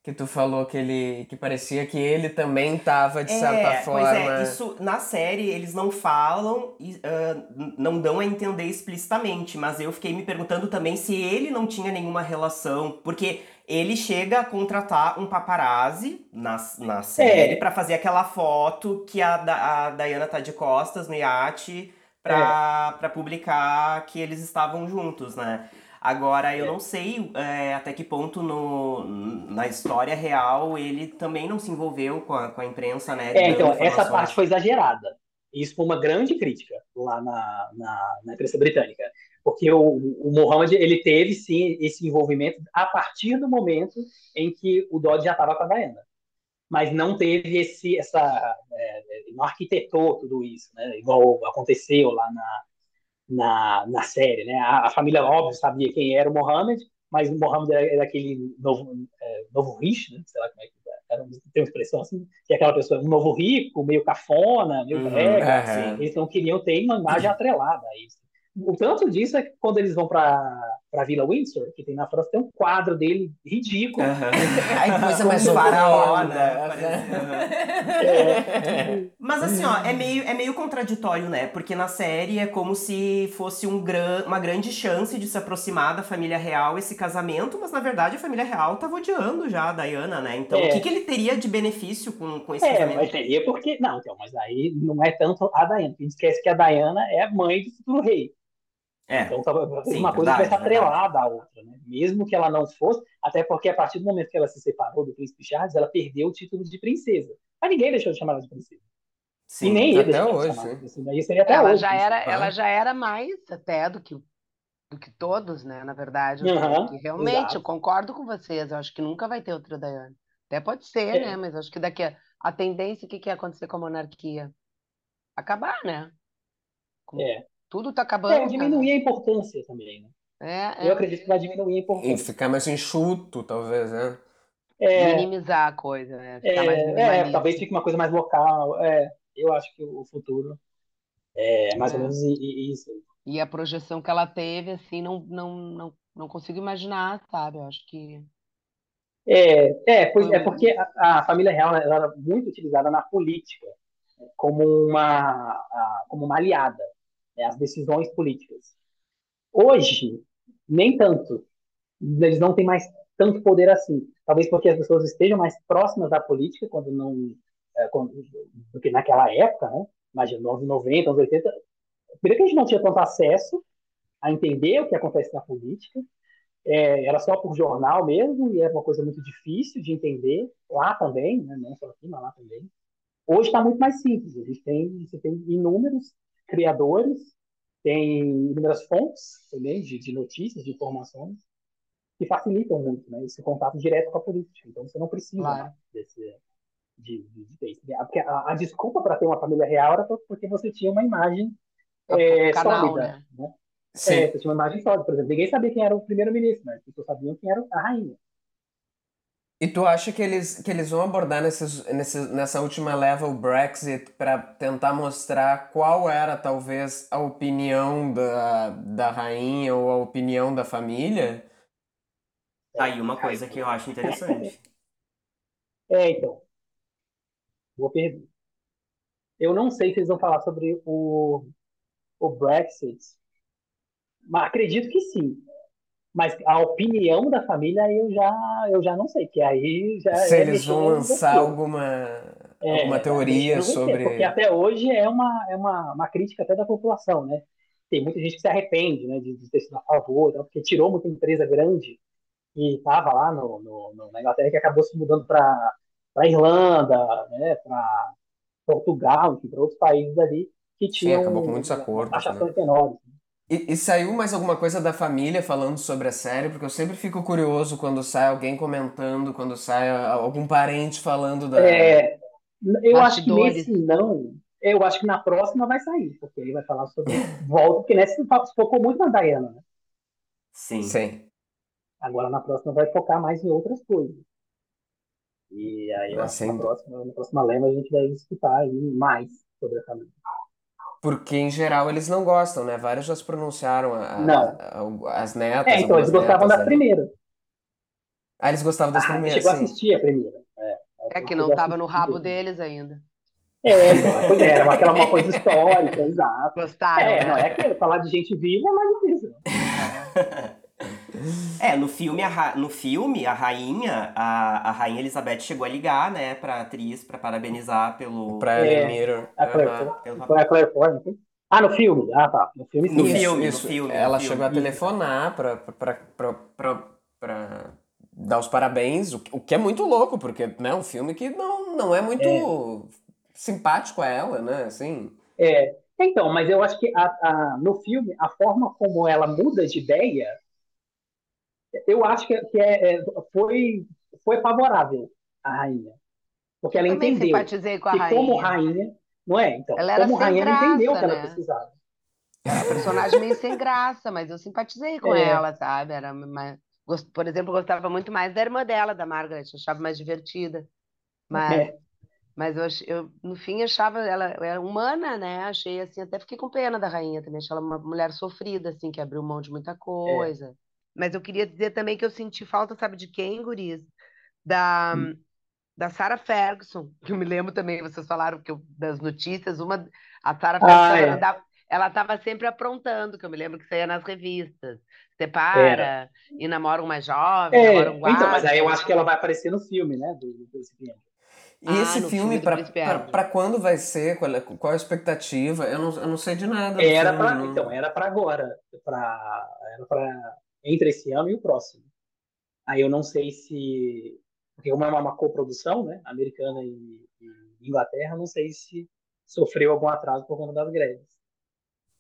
Que tu falou que ele que parecia que ele também estava de certa É, forma. Pois é, isso na série eles não falam e n- não dão a entender explicitamente, mas eu fiquei me perguntando também se ele não tinha nenhuma relação, porque ele chega a contratar um paparazzi na, na série É. pra fazer aquela foto que a, Da- a Diana tá de costas no iate pra, pra publicar que eles estavam juntos, né? Agora, eu É. não sei é, até que ponto no, na história real ele também não se envolveu com a, com a imprensa, né? É, então, essa parte foi exagerada. Isso foi uma grande crítica lá na, na, na imprensa britânica. Porque o, o Mohammed, ele teve, sim, esse envolvimento a partir do momento em que o Dodge já estava com a Diana. Mas não teve esse, essa... É, não arquitetou tudo isso, né? Igual aconteceu lá na, na, na série, né? A, a, família, óbvio, sabia quem era o Mohammed, mas o Mohammed era, era aquele novo, é, novo rich, né? Sei lá como é que era, tem uma expressão assim, que é aquela pessoa, um novo rico, meio cafona, meio uhum, brega, assim, eles não queriam ter uma imagem atrelada a isso. O tanto disso é que quando eles vão para para Vila Windsor, que tem na França, tem um quadro dele ridículo. Uhum. Ai, coisa mais faraona. É. Mas assim, ó, é meio, é meio contraditório, né? Porque na série é como se fosse um gran, uma grande chance de se aproximar da família real esse casamento, mas na verdade a família real tava odiando já a Diana, né? Então é. o que, que ele teria de benefício com, com esse é, casamento? Mas teria porque. Não, então, mas aí não é tanto a Diana. A gente esquece que a Diana é a mãe do futuro rei. É. Então, sim, uma coisa verdade, vai estar atrelada à outra, né? Mesmo que ela não fosse, até porque a partir do momento que ela se separou do príncipe Charles, ela perdeu o título de princesa. Mas ninguém deixou de chamar ela de princesa. Sim, e nem ele até hoje. De seria até ela hoje. Já era, ela já era mais até do que, do que todos, né? Na verdade. Uhum, realmente, exato. eu concordo com vocês. Eu acho que nunca vai ter outra Diana. Até pode ser, é. né? Mas acho que daqui a, a tendência, o que, que ia acontecer com a monarquia? Acabar, né? Com... É. Tudo tá acabando. É, diminuir a importância também, né? É, é. Eu acredito que vai diminuir a importância. E ficar mais enxuto, talvez, né? É, Minimizar a coisa, né? Ficar é, é, talvez fique uma coisa mais local. É, eu acho que o futuro é mais ou é. menos isso. E a projeção que ela teve, assim, não, não, não, não consigo imaginar, sabe? Eu acho que. É, é, pois, é porque a, a família real era muito utilizada na política como uma, como uma aliada né, as decisões políticas. Hoje, nem tanto. Eles não têm mais tanto poder assim. Talvez porque as pessoas estejam mais próximas da política quando não é, quando, do que naquela época, né? Imagina, anos 90, anos 80. Primeiro que a gente não tinha tanto acesso a entender o que acontece na política. É, era só por jornal mesmo, e era uma coisa muito difícil de entender, lá também, né? não só aqui, mas lá também. Hoje está muito mais simples, a gente tem, você tem inúmeros criadores, tem inúmeras fontes também de, de notícias, de informações, que facilitam muito né, esse contato direto com a política. Então você não precisa claro. né, desse, de, de, de, de Porque a, a desculpa para ter uma família real era porque você tinha uma imagem é, canal, sólida. Né? Né? É, você tinha uma imagem sólida. Por exemplo, ninguém sabia quem era o primeiro-ministro, mas as pessoas sabiam quem era a rainha. E tu acha que eles, que eles vão abordar nesses, nesses, nessa última leva o Brexit para tentar mostrar qual era talvez a opinião da, da rainha ou a opinião da família? Tá aí uma coisa que eu acho interessante. É, então. Boa pergunta. Eu não sei se eles vão falar sobre o, o Brexit, mas acredito que sim. Mas a opinião da família eu já, eu já não sei, que aí já. Se é eles vão lançar alguma, é, alguma teoria sobre. Porque até hoje é uma, é uma, uma crítica até da população, né? Tem muita gente que se arrepende né, de, de ter sido a favor, porque tirou muita empresa grande que estava lá no, no, no, na Inglaterra que acabou se mudando para a Irlanda, né, para Portugal, para outros países ali que tinham Sim, acabou com muitos acordos, taxações né? menores. E, e, saiu mais alguma coisa da família falando sobre a série? Porque eu sempre fico curioso quando sai alguém comentando, quando sai algum parente falando da. É, eu acho que nesse não. Eu acho que na próxima vai sair, porque ele vai falar sobre volta, porque nessa focou muito na Diana, né? Sim. Sim. Agora na próxima vai focar mais em outras coisas. E aí que na próxima, na próxima lema a gente vai escutar aí mais sobre a família. Porque, em geral, eles não gostam, né? Vários já se pronunciaram, a, a, as netas. É, então, eles gostavam das primeiras. Ah, eles gostavam das ah, primeiras. Chegou sim. a assistir a primeira. É, é que não estava no rabo deles ainda. É, pois é, era aquela uma coisa histórica, exato. Gostaram. É, né? não é que falar de gente viva é mais difícil. É, no filme, a, no filme, a rainha, a, a rainha Elizabeth chegou a ligar, né, pra atriz, pra parabenizar pelo... Pra é, Mirror. A Claire, pelo... Foi a Claire Foy, Ah, no filme? Ah, tá. No filme, sim. No filme, isso. no filme. Ela no chegou filme. a telefonar pra, pra, pra, pra, pra dar os parabéns, o, o que é muito louco, porque, né, um filme que não, não é muito é. simpático a ela, né, assim... É, então, mas eu acho que a, a, no filme, a forma como ela muda de ideia, eu acho que, que é, é, foi, foi favorável à rainha. Porque ela Também entendeu simpatizei com a que rainha. como rainha, não é? Então, Ela era como sem rainha, ela entendeu o que graça, ela né? precisava. Era um personagem meio sem graça, mas eu simpatizei com É. ela, sabe? Era Por exemplo, eu gostava muito mais da irmã dela, da Margaret, eu achava mais divertida. Mas, É. mas eu, eu, no fim, achava ela era humana, né? Achei assim, até fiquei com pena da rainha também, achei ela uma mulher sofrida, assim, que abriu mão de muita coisa. Mas eu queria dizer também que eu senti falta, sabe, de quem, guris? Da, da Sarah Ferguson, que eu me lembro também, vocês falaram que eu- das notícias, uma, a Sarah Ah, Ferguson, é. ela estava sempre aprontando, que eu me lembro que saía nas revistas. Separa, e namora um mais jovem, É, namora um então, mas aí eu guarda. acho que ela vai aparecer no filme, né? Do, do Príncipe. E Ah, esse filme, filme pra quando vai ser? Qual, é- qual a expectativa? Eu não, eu não sei de nada. Era pra, não- então, era para agora, pra, era para entre esse ano e o próximo. Aí eu não sei se, porque como é uma, uma coprodução, né, americana e, e Inglaterra, não sei se sofreu algum atraso por conta das greves.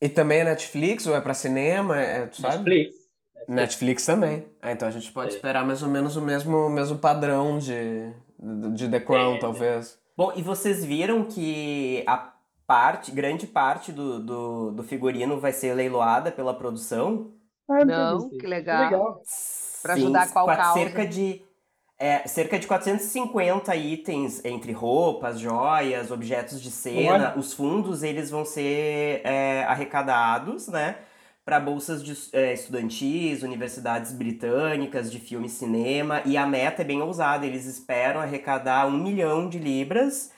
E também é Netflix ou é pra cinema? É, tu sabe? Netflix. Netflix também. Ah, então a gente pode É. esperar mais ou menos o mesmo, o mesmo padrão de, de The Crown, É. talvez. Bom, e vocês viram que a parte, grande parte do, do, do figurino vai ser leiloada pela produção? Ah, Não, que legal. Pra Sim, ajudar qual quatro- causa? Cerca de, é, cerca de 450 itens entre roupas, joias, objetos de cena. Olha. Os fundos, eles vão ser é, arrecadados, né? Para bolsas de, é, estudantis, universidades britânicas de filme e cinema. E a meta é bem ousada. Eles esperam arrecadar um milhão de libras.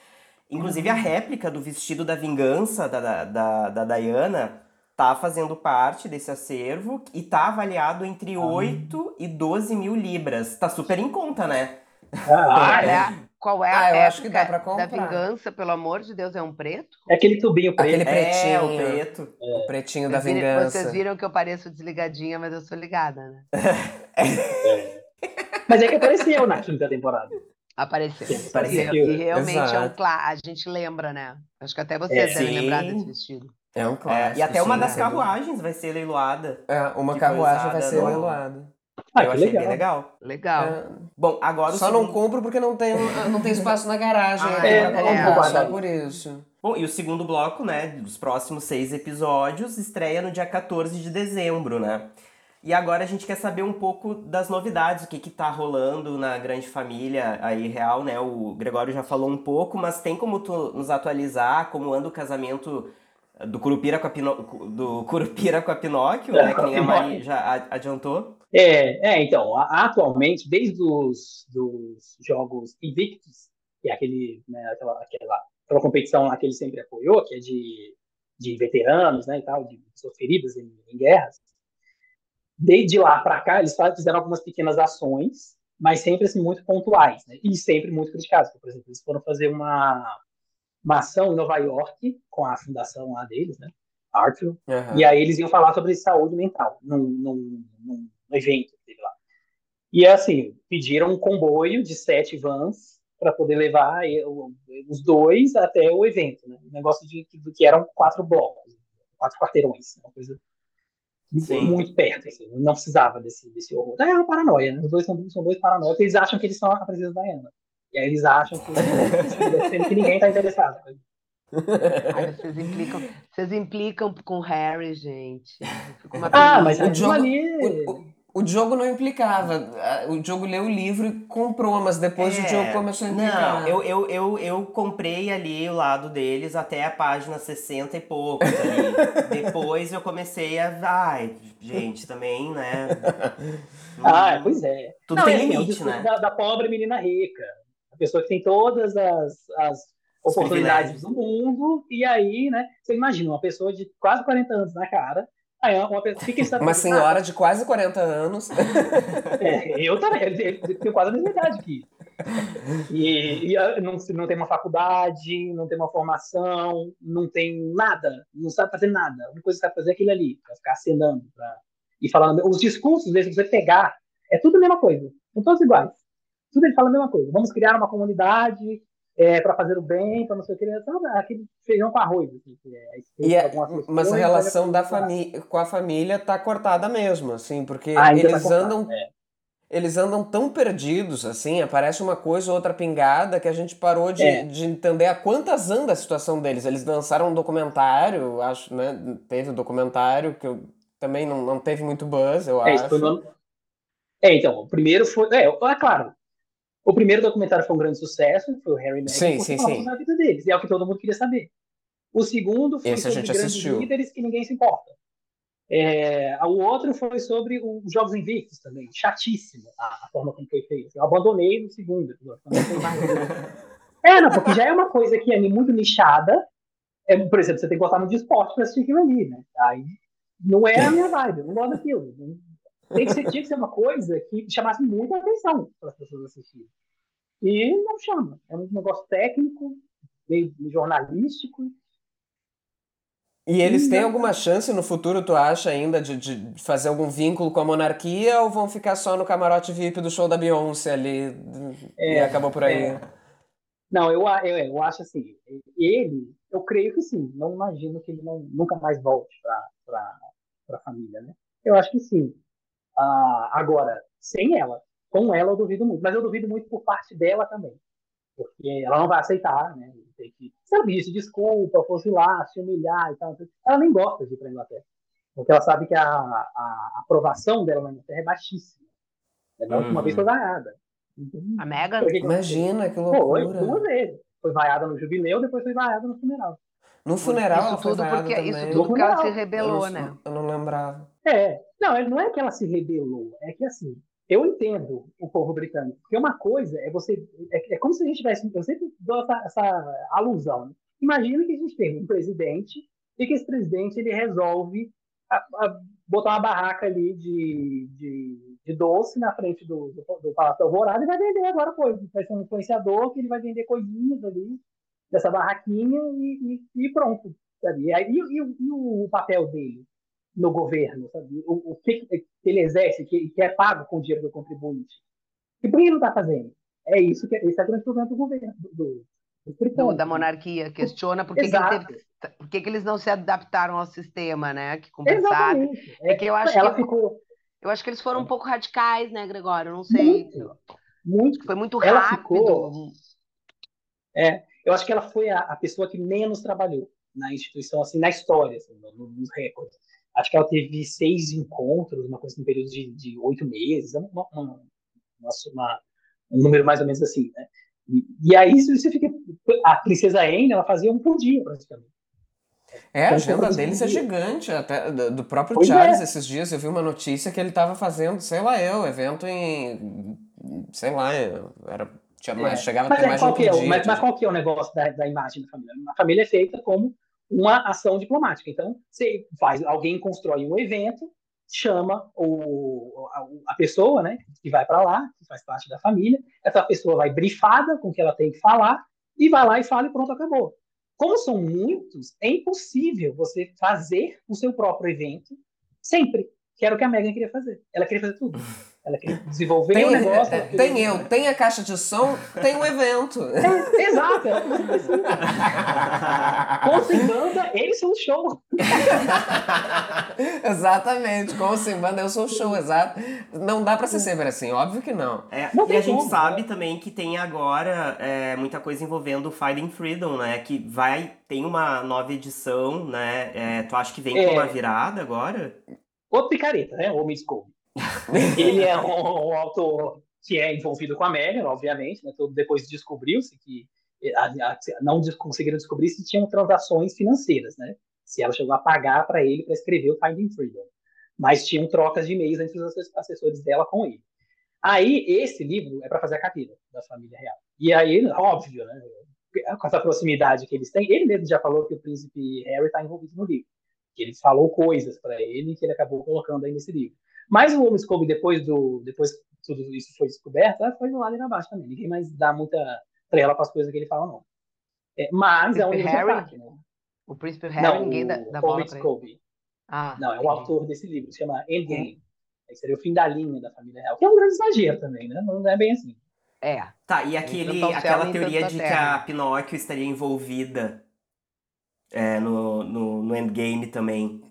Inclusive, a réplica do vestido da vingança da, da, da, da Diana tá fazendo parte desse acervo e tá avaliado entre 8 e 12 mil libras. Tá super em conta, né? Ah, Qual é, a- qual é a Ah, eu acho que dá pra da comprar. vingança, pelo amor de Deus, é um preto? é aquele tubinho preto. Aquele É, pretinho. o preto. O pretinho da Vocês viram- vingança. Vocês viram que eu pareço desligadinha, mas eu sou ligada, né? Mas é que apareceu na quinta temporada. Apareceu. Sim, apareceu. E realmente é um Exato. clá, a gente lembra, né? Acho que até É, vocês devem sim. lembrar desse vestido. É um É, clássico. e até uma sim, das sim. carruagens vai ser leiloada. É, uma foi carruagem vai ser no- leiloada. Ah, Eu que achei legal. bem legal. Legal. É, Bom, agora o Só não segundo- compro porque não tem, não tem espaço na garagem Ah, aqui é, é, é. só por isso. Bom, e o segundo bloco, né, dos próximos seis episódios, estreia no dia 14 de dezembro, né? E agora a gente quer saber um pouco das novidades, o que que tá rolando na grande família aí real, né? O Gregório já falou um pouco, mas tem como tu nos atualizar como anda o casamento do Curupira com a, Pino... do Curupira com a Pinóquio, né? Que nem a Mari já adiantou. É, é, então, atualmente, desde os dos jogos Invictus, que é aquele, né, aquela, aquela, aquela competição lá que ele sempre apoiou, que é de, de veteranos, né, e tal, de pessoas feridas em, em guerras, desde lá para cá, eles fizeram algumas pequenas ações, mas sempre, assim, muito pontuais, né, e sempre muito criticadas. Por exemplo, eles foram fazer uma, uma ação em Nova York, com a fundação lá deles, né, Arthur, Aham. e aí eles iam falar sobre saúde mental num, num, num evento que teve lá. E assim, pediram um comboio de sete vans para poder levar e- o- os dois até o evento, né? Um negócio de que, que eram quatro blocos, quatro quarteirões, uma coisa Sim. muito perto, assim, não precisava desse, desse horror. É uma paranoia, né? Os dois são, são dois paranoicos, eles acham que eles são a princesa Diana. E aí eles acham que, sendo que ninguém está interessado. Ai, vocês implicam, vocês implicam com o Harry, gente. Ah, mas. O jogo- ali... O, o, o Diogo não implicava. O Diogo leu o livro e comprou, mas depois o É, Diogo começou a implicar. Não, eu, eu, eu, eu comprei ali o lado deles até a página 60 e poucos ali. Depois eu comecei a. Ai, gente, também, né? Ah, pois é. Tudo Não, tem é o limite, né? Da, da pobre menina rica. Pessoa que tem todas as, as oportunidades do mundo, e aí, né? Você imagina uma pessoa de quase 40 anos na cara. Aí uma pessoa. Fica essa- Uma senhora de quase 40 anos. É, eu também, eu tenho quase a mesma idade que. E, e não, não tem uma faculdade, não tem uma formação, não tem nada, não sabe fazer nada. A única coisa que sabe fazer é aquilo ali, pra ficar acenando pra, e falando. Os discursos se você pegar, é tudo a mesma coisa, são todos iguais. Tudo ele fala a mesma coisa. Vamos criar uma comunidade é, para fazer o bem, para não sei o que, sabe? aquele feijão com arroz. Assim, é, e é, mas a relação da família com a família tá cortada mesmo, assim, porque ah, eles tá andam. É. Eles andam tão perdidos, assim, aparece uma coisa ou outra pingada que a gente parou de, é. de entender a quantas anda a situação deles. Eles lançaram um documentário, acho, né? Teve um documentário que eu, também não, não teve muito buzz, eu é, acho. No... É, então, o primeiro foi. É, é claro, o primeiro documentário foi um grande sucesso, foi o Harry Meghan, sim, sim, sim. a vida deles, e é o que todo mundo queria saber. O segundo foi Esse sobre grandes assistiu. líderes que ninguém se importa. É, o outro foi sobre os Jogos Invictos também, chatíssimo a, a forma como foi feito. Eu abandonei no segundo. é, não, porque já é uma coisa que é muito nichada. É, por exemplo, você tem que gostar muito de esporte para assistir aquilo ali, né? Aí não é a minha vibe, não gosto daquilo. Tem que ser, tinha que ser uma coisa que chamasse muita atenção para as pessoas assistirem. E não chama. É um negócio técnico, meio jornalístico. E eles têm alguma chance no futuro, tu acha, ainda, de, de fazer algum vínculo com a monarquia ou vão ficar só no camarote VIP do show da Beyoncé ali é, e acabou por aí? É. Não, eu, eu, eu acho assim, ele, eu creio que sim. Não imagino que ele não, nunca mais volte para a família, né? Eu acho que sim. Ah, agora, sem ela. Com ela eu duvido muito, mas eu duvido muito por parte dela também. Porque ela não vai aceitar, né? Tem que, sabe, se desculpa, fosse lá, se humilhar e tal. Ela nem gosta de ir para a Inglaterra. Porque ela sabe que a, a aprovação dela na Inglaterra é baixíssima. Da última uhum. vez foi vaiada. Então, a Mega? Imagina, que loucura. Foi duas vezes. Foi vaiada no jubileu, depois foi vaiada no funeral. No funeral isso ela foi tudo porque, também. Isso tudo porque ela se rebelou, eu não, né? Eu não lembrava. É, não, não é que ela se rebelou, é que assim, eu entendo o povo britânico, porque uma coisa é você, é, é como se a gente tivesse, eu sempre dou essa, essa alusão, né? imagina que a gente tem um presidente e que esse presidente ele resolve a, a, botar uma barraca ali de, de, de doce na frente do, do, do Palácio Alvorada e vai vender agora coisas, vai ser um influenciador que ele vai vender coisinhas ali dessa barraquinha e, e, e pronto, sabe? E, e, e, o papel dele? No governo, sabe? O, o que, que, ele exerce, que, que é pago com o dinheiro do contribuinte. E por que ele não está fazendo? É isso que esse é o grande problema do governo, do, do, do da monarquia. Questiona por que, que, teve, por que, que, eles não se adaptaram ao sistema, né? Que conversaram. É que eu acho Ela que, ficou... eu acho que eles foram um pouco radicais, né, Gregório? Eu não sei. Muito. muito. Foi muito ela rápido. Ficou... É, eu acho que ela foi a, a, pessoa que menos trabalhou na instituição, assim, na história, assim, nos recordes. Acho que ela teve seis encontros, uma coisa em período de, de oito meses, uma, uma, uma, um número mais ou menos assim, né? E, e aí você fica. A princesa Anne, ela fazia um por dia, praticamente. É, a agenda deles é gigante, até do próprio pois Charles é. esses dias eu vi uma notícia que ele estava fazendo, sei lá eu, evento em, sei lá, era, tinha mais, é. chegava mas é, mais de um dia. Mas, mas, qual que é o negócio da, da imagem da família? A família é feita como uma ação diplomática. Então, você faz, alguém constrói um evento, chama o, a, a pessoa, né, que vai para lá, que faz parte da família. Essa pessoa vai brifada com o que ela tem que falar e vai lá e fala e pronto, acabou. Como são muitos, é impossível você fazer o seu próprio evento sempre que era o que a Megan queria fazer. Ela queria fazer tudo. Ela queria desenvolver tem, negócio. É, tem eu, tem a caixa de som, tem um evento. É, exato. com sem banda, eles são o show. Exatamente, com sem banda eu sou o show, exato. Não dá pra ser sempre assim, óbvio que não. É, não e a gente como, sabe né? também que tem agora é, muita coisa envolvendo o Fighting Freedom, né? Que vai, tem uma nova edição, né? É, tu acha que vem com uma virada agora? Outro picareta, né? O Scooby. ele é um, um, autor que é envolvido com a Megan, obviamente, né? depois descobriu-se que a, a, não conseguiram descobrir se tinham transações financeiras, né? Se ela chegou a pagar para ele para escrever o Finding Freedom. Mas tinham trocas de e-mails entre os assessores dela com ele. Aí, esse livro é para fazer a carreira da família real. E aí, óbvio, né? Com essa proximidade que eles têm, ele mesmo já falou que o príncipe Harry está envolvido no livro que ele falou coisas para ele que ele acabou colocando aí nesse livro. Mas o Homeschool, depois do depois que tudo isso foi descoberto, foi no lado e abaixo também. Ninguém mais dá muita trela para as coisas que ele fala, não. É, mas é um livro Harry, ataque, né? O Príncipe Harry, não, ninguém dá, dá bola Ah, não, é o autor desse livro, se chama Endgame. Aí seria o fim da linha da família real, que é um grande exagero também, né? Não é bem assim. É. Tá, e aquele, aquela teoria de que a Pinóquio estaria envolvida é, no, no, no endgame também.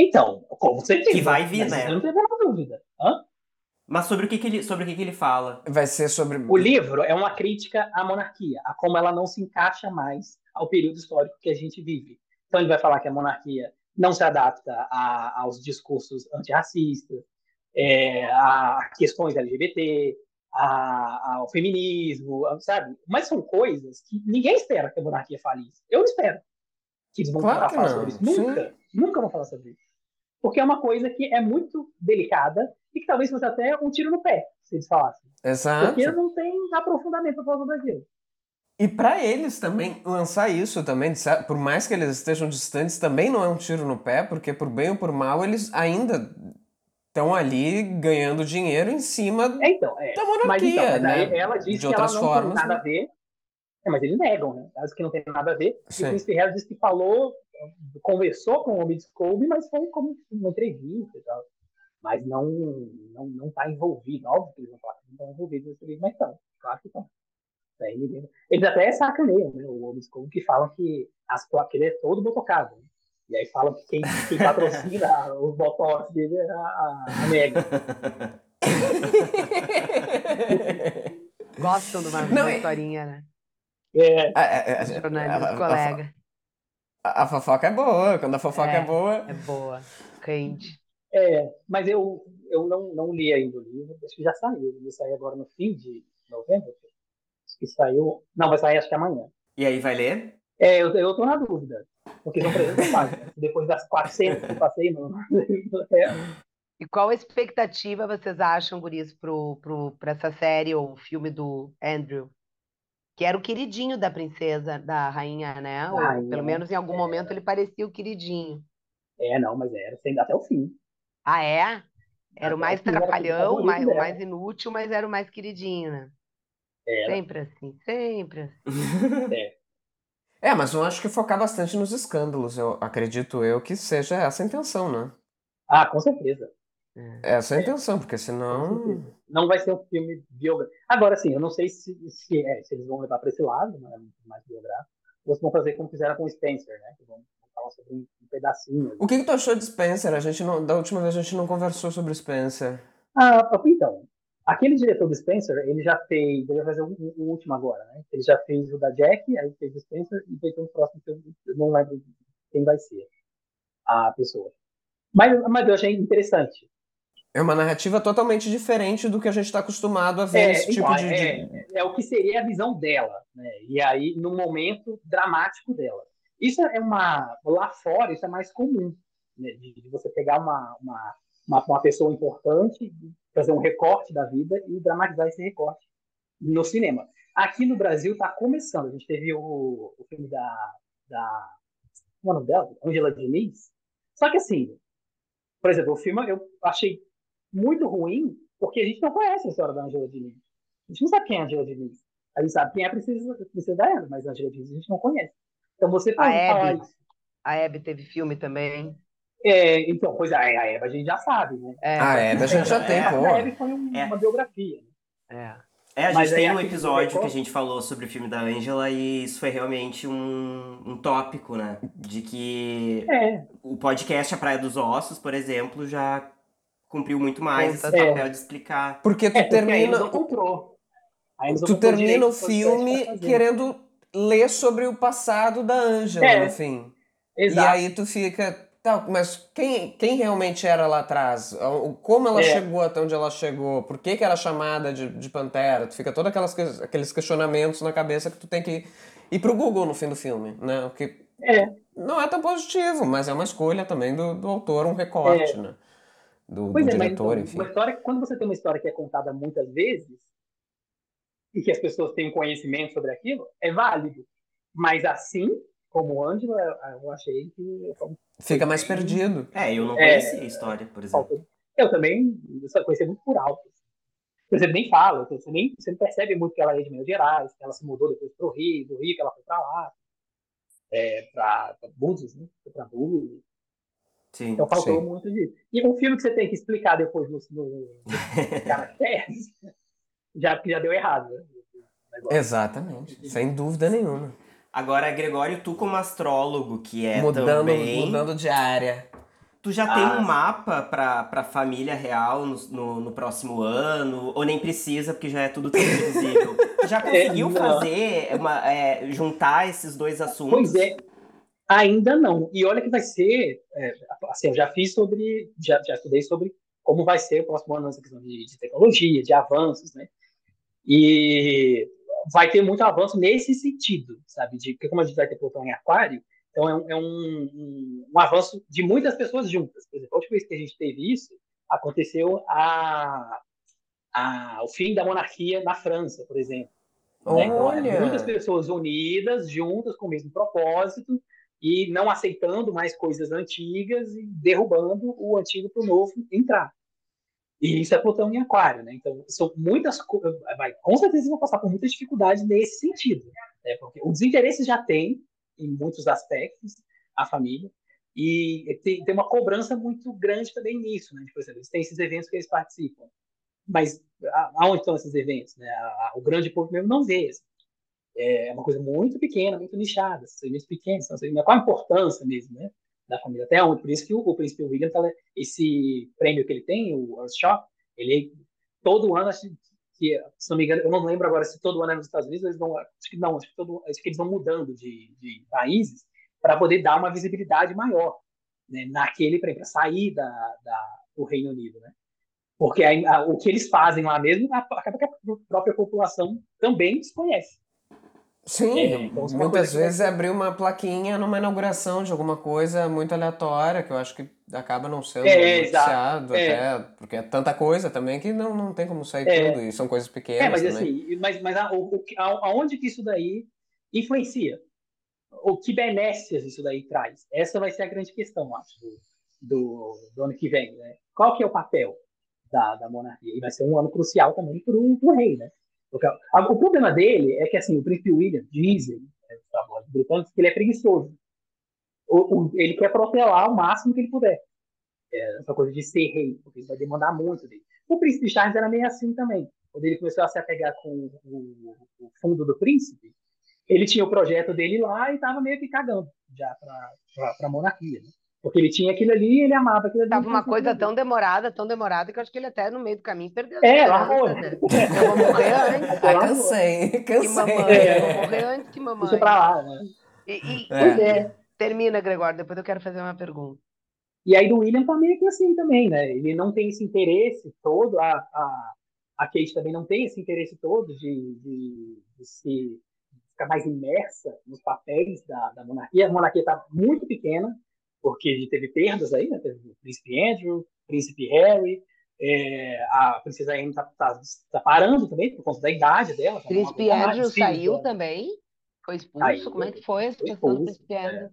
Então, com certeza. Que vai vir, mas né? Eu não tenho a dúvida. Hã? Mas sobre o que, que ele sobre o que, que ele fala? Vai ser sobre. O livro é uma crítica à monarquia, a como ela não se encaixa mais ao período histórico que a gente vive. Então ele vai falar que a monarquia não se adapta a- aos discursos antirracistas, é, a questões LGBT, a- ao feminismo, sabe? Mas são coisas que ninguém espera que a monarquia fale isso. Eu não espero que eles vão Claro falar sobre isso. sim. Nunca, nunca vão falar sobre isso. Porque é uma coisa que é muito delicada e que talvez fosse até um tiro no pé, se eles falassem. Exato. Porque não tem aprofundamento por causa daquilo. E pra eles também, lançar isso também, por mais que eles estejam distantes, também não é um tiro no pé, porque por bem ou por mal, eles ainda estão ali ganhando dinheiro em cima É, então, é. da Mas monarquia, então, mas aí né? ela diz De que ela outras não formas, tem nada né? a ver. É, mas eles negam, né? Elas que não tem nada a ver. E Sim. o Príncipe Harry disse que falou, conversou com o homem de Scooby, mas foi como uma entrevista e tal. Mas não, não, não tá envolvido. Óbvio que eles não estão envolvidos nesse livro, mas estão. Claro que estão. Daí ninguém- Eles até sacaneiam, né? O homem de Scooby, que falam que, as, que ele é todo botocado. né? E aí falam que quem, quem patrocina os botox dele é a, a. Gostam de uma, Não, é- historinha, né? É, A, a- a- a- colega. A- a fofoca é boa, quando a fofoca é, É. boa. É boa. Rende. É, mas eu, eu não, não li ainda o livro, acho que já saiu. Ele saiu agora no fim de novembro. Acho que saiu. Não, vai sair acho que amanhã. E aí vai ler? É, eu, eu tô na dúvida. Porque são 300 páginas. Depois das 400 que eu passei no. É, E qual a expectativa vocês acham, guris, pro, pro, pra essa série ou filme do Andrew? Que era o queridinho da princesa, da rainha, né? Ou, Rainha, pelo né? menos em algum momento ele parecia o queridinho. é, não, mas era sendo até o fim. Ah, é? Era o mais trapalhão, o mais, o mais inútil, mas era o mais queridinho, né? Era. Sempre assim, sempre assim. É, mas eu acho que focar bastante nos escândalos, eu acredito eu que seja essa a intenção, né? Ah, com certeza. Essa é a É. intenção, porque senão. Não vai ser um filme biográfico. Agora, sim, eu não sei se, se, é, se eles vão levar para esse lado, né, mais biográfico, ou se vão fazer como fizeram com o Spencer, né? Que vão falar sobre um, pedacinho. O que, que tu achou de Spencer? A gente não, da última vez a gente não conversou sobre Spencer. Ah, então, aquele diretor do Spencer, ele já fez, ele vai fazer o, o último agora, né? Ele já fez o da Jack, aí fez o Spencer e ter um próximo que eu não lembro quem vai ser a pessoa. Mas, mas eu achei interessante. É uma narrativa totalmente diferente do que a gente está acostumado a ver É, nesse tipo então, de. é, de- é o que seria a visão dela, né? E aí, no momento dramático dela. Isso é uma. Lá fora, isso é mais comum, né? De, de você pegar uma, uma, uma, uma pessoa importante, fazer um recorte da vida e dramatizar esse recorte no cinema. Aqui no Brasil está começando. A gente teve o, o filme da. da como é o nome dela? Angela Diniz. Só que assim, por exemplo, o filme eu achei muito ruim porque a gente não conhece a história da Angela Diniz. A gente não sabe quem é a Angela Diniz. A gente sabe quem é a Princesa, a Princesa Diana, mas a Angela Diniz a gente não conhece. Então você A pode falar Abby. isso. A teve filme também. É, então, pois é, a Eva a gente já sabe, né? É, Ah, é, a gente já tem, pô. A Abby foi um- É. uma biografia. né? é. É, a Mas gente aí tem um episódio que a gente falou sobre o filme da Angela e isso foi realmente um, um tópico, né? De que É, o podcast A Praia dos Ossos, por exemplo, já cumpriu muito mais esse papel de explicar. Porque tu é porque termina. Amazon comprou. Tu termina o filme querendo ler sobre o passado da Angela, É. no fim. Exato. E aí tu fica. Tá, mas quem, quem realmente era lá atrás? Como ela É. chegou até onde ela chegou? Por que, que era chamada de, de Pantera? Tu fica todos aquelas, que- aqueles questionamentos na cabeça que tu tem que ir pro Google no fim do filme, né? O que É, não é tão positivo, mas é uma escolha também do, do autor, um recorte, né? Do, do Pois é, mas diretor, então, enfim. uma história, quando você tem uma história que é contada muitas vezes e que as pessoas têm um conhecimento sobre aquilo, é válido. Mas assim, como Ângela, eu achei que Fica mais perdido. É, eu não É. conhecia a história, por exemplo. Eu também eu só conhecia muito por alto. Por exemplo, nem fala, você nem você não percebe muito que ela é de Minas Gerais, que ela se mudou depois para o Rio, do Rio que ela foi para lá, é, para Búzios, né? Foi para Búzios. Sim. Então faltou Sim. muito disso. E um filme que você tem que explicar depois no, nos caracteres, já, já deu errado. Né? Exatamente, sem dúvida nenhuma. Agora, Gregório, tu como astrólogo, que é mudando, também... mudando de área. Tu já ah. tem um mapa pra, pra família real no, no, no, próximo ano? Ou nem precisa, porque já é tudo previsível? tu já conseguiu é, fazer, uma, é, juntar esses dois assuntos? Pois é, ainda não. E olha que vai ser, é, assim, eu já fiz sobre, já, já estudei sobre como vai ser o próximo ano nessa questão de, de tecnologia, de avanços, né? E vai ter muito avanço nesse sentido, sabe? De, porque como a gente vai ter Plutão em aquário, então é, um, é um, um, um, avanço de muitas pessoas juntas. Por exemplo, a última vez que a gente teve isso, aconteceu a, a, o fim da monarquia na França, por exemplo. Né? Então, é muitas pessoas unidas, juntas, com o mesmo propósito, e não aceitando mais coisas antigas e derrubando o antigo para o novo entrar. E isso é Plutão em Aquário, né? Então, são muitas vai Com certeza vão passar por muitas dificuldades nesse sentido. Né? Porque o desinteresse já tem, em muitos aspectos, a família, e tem, tem uma cobrança muito grande também nisso, né? Por exemplo, eles têm esses eventos que eles participam. Mas aonde estão esses eventos? Né? o grande público mesmo não vê. Assim. É uma coisa muito pequena, muito nichada, são eventos pequenos. Então, qual a importância mesmo, né? da família até onde. Por isso que o, o príncipe William, esse prêmio que ele tem, o Earthshock, ele todo ano, acho que, se não me engano, eu não lembro agora se todo ano é nos Estados Unidos, eles vão, acho que não, acho que, todo, acho que eles vão mudando de, de países para poder dar uma visibilidade maior né, naquele prêmio, para sair da, da, do Reino Unido, né? Porque a, a, o que eles fazem lá mesmo, acaba que a própria população também desconhece. Sim, é, então, muitas vezes é abrir uma plaquinha numa inauguração de alguma coisa muito aleatória, que eu acho que acaba não sendo é, noticiado é. até, porque é tanta coisa também que não, não tem como sair é. tudo, e são coisas pequenas. É, mas também. assim, mas, mas a, o, a, aonde que isso daí influencia? O que benécias isso daí traz? Essa vai ser a grande questão, acho, do, do, do ano que vem. Né? Qual que é o papel da, da monarquia? E vai ser um ano crucial também para o rei, né? O problema dele é que, assim, o príncipe William, dizem, né, os britânicos, que ele é preguiçoso. O, o, ele quer protelar o máximo que ele puder. É, essa coisa de ser rei, porque ele vai demandar muito dele. O príncipe Charles era meio assim também. Quando ele começou a se apegar com o, o fundo do príncipe, ele tinha o projeto dele lá e estava meio que cagando já para a monarquia. Né? Porque ele tinha aquilo ali e ele amava aquilo ali. Tava uma coisa tão demorada, tão demorada, que eu acho que ele até no meio do caminho perdeu. É, largou. Né? Eu vou morrer antes. Ah, cansei, cansei. Que mamãe. É. Eu vou morrer antes que mamãe. Deixa pra lá, né? E, e, é. é. Termina, Gregório, depois eu quero fazer uma pergunta. E aí do William tá meio que assim também, né? Ele não tem esse interesse todo, a, a, a Kate também não tem esse interesse todo de, de, de se ficar mais imersa nos papéis da, da monarquia. A monarquia tá muito pequena, porque teve perdas aí, né? Teve o príncipe Andrew, o príncipe Harry, é, a princesa Anne está tá, tá parando também por conta da idade dela. O tá príncipe Andrew saiu também? Foi expulso? Aí, Como é que foi a situação do príncipe Andrew?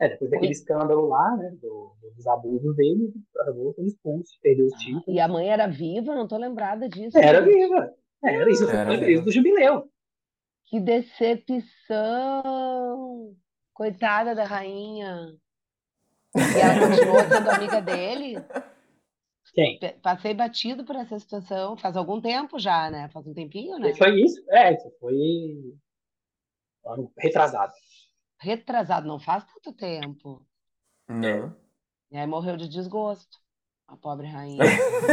É, é depois daquele escândalo lá, né, do, dos abusos dele, acabou sendo expulso, perdeu os ah, títulos. E a mãe era viva? Não tô lembrada disso. Era gente. viva. Era isso, era foi desde do jubileu. Que decepção! Coitada da rainha. E ela continuou sendo amiga dele. Quem? Passei batido por essa situação faz algum tempo já, né? Faz um tempinho, né? Foi isso? É, isso foi ano retrasado. Retrasado, não faz tanto tempo. Não. E aí morreu de desgosto. A pobre rainha.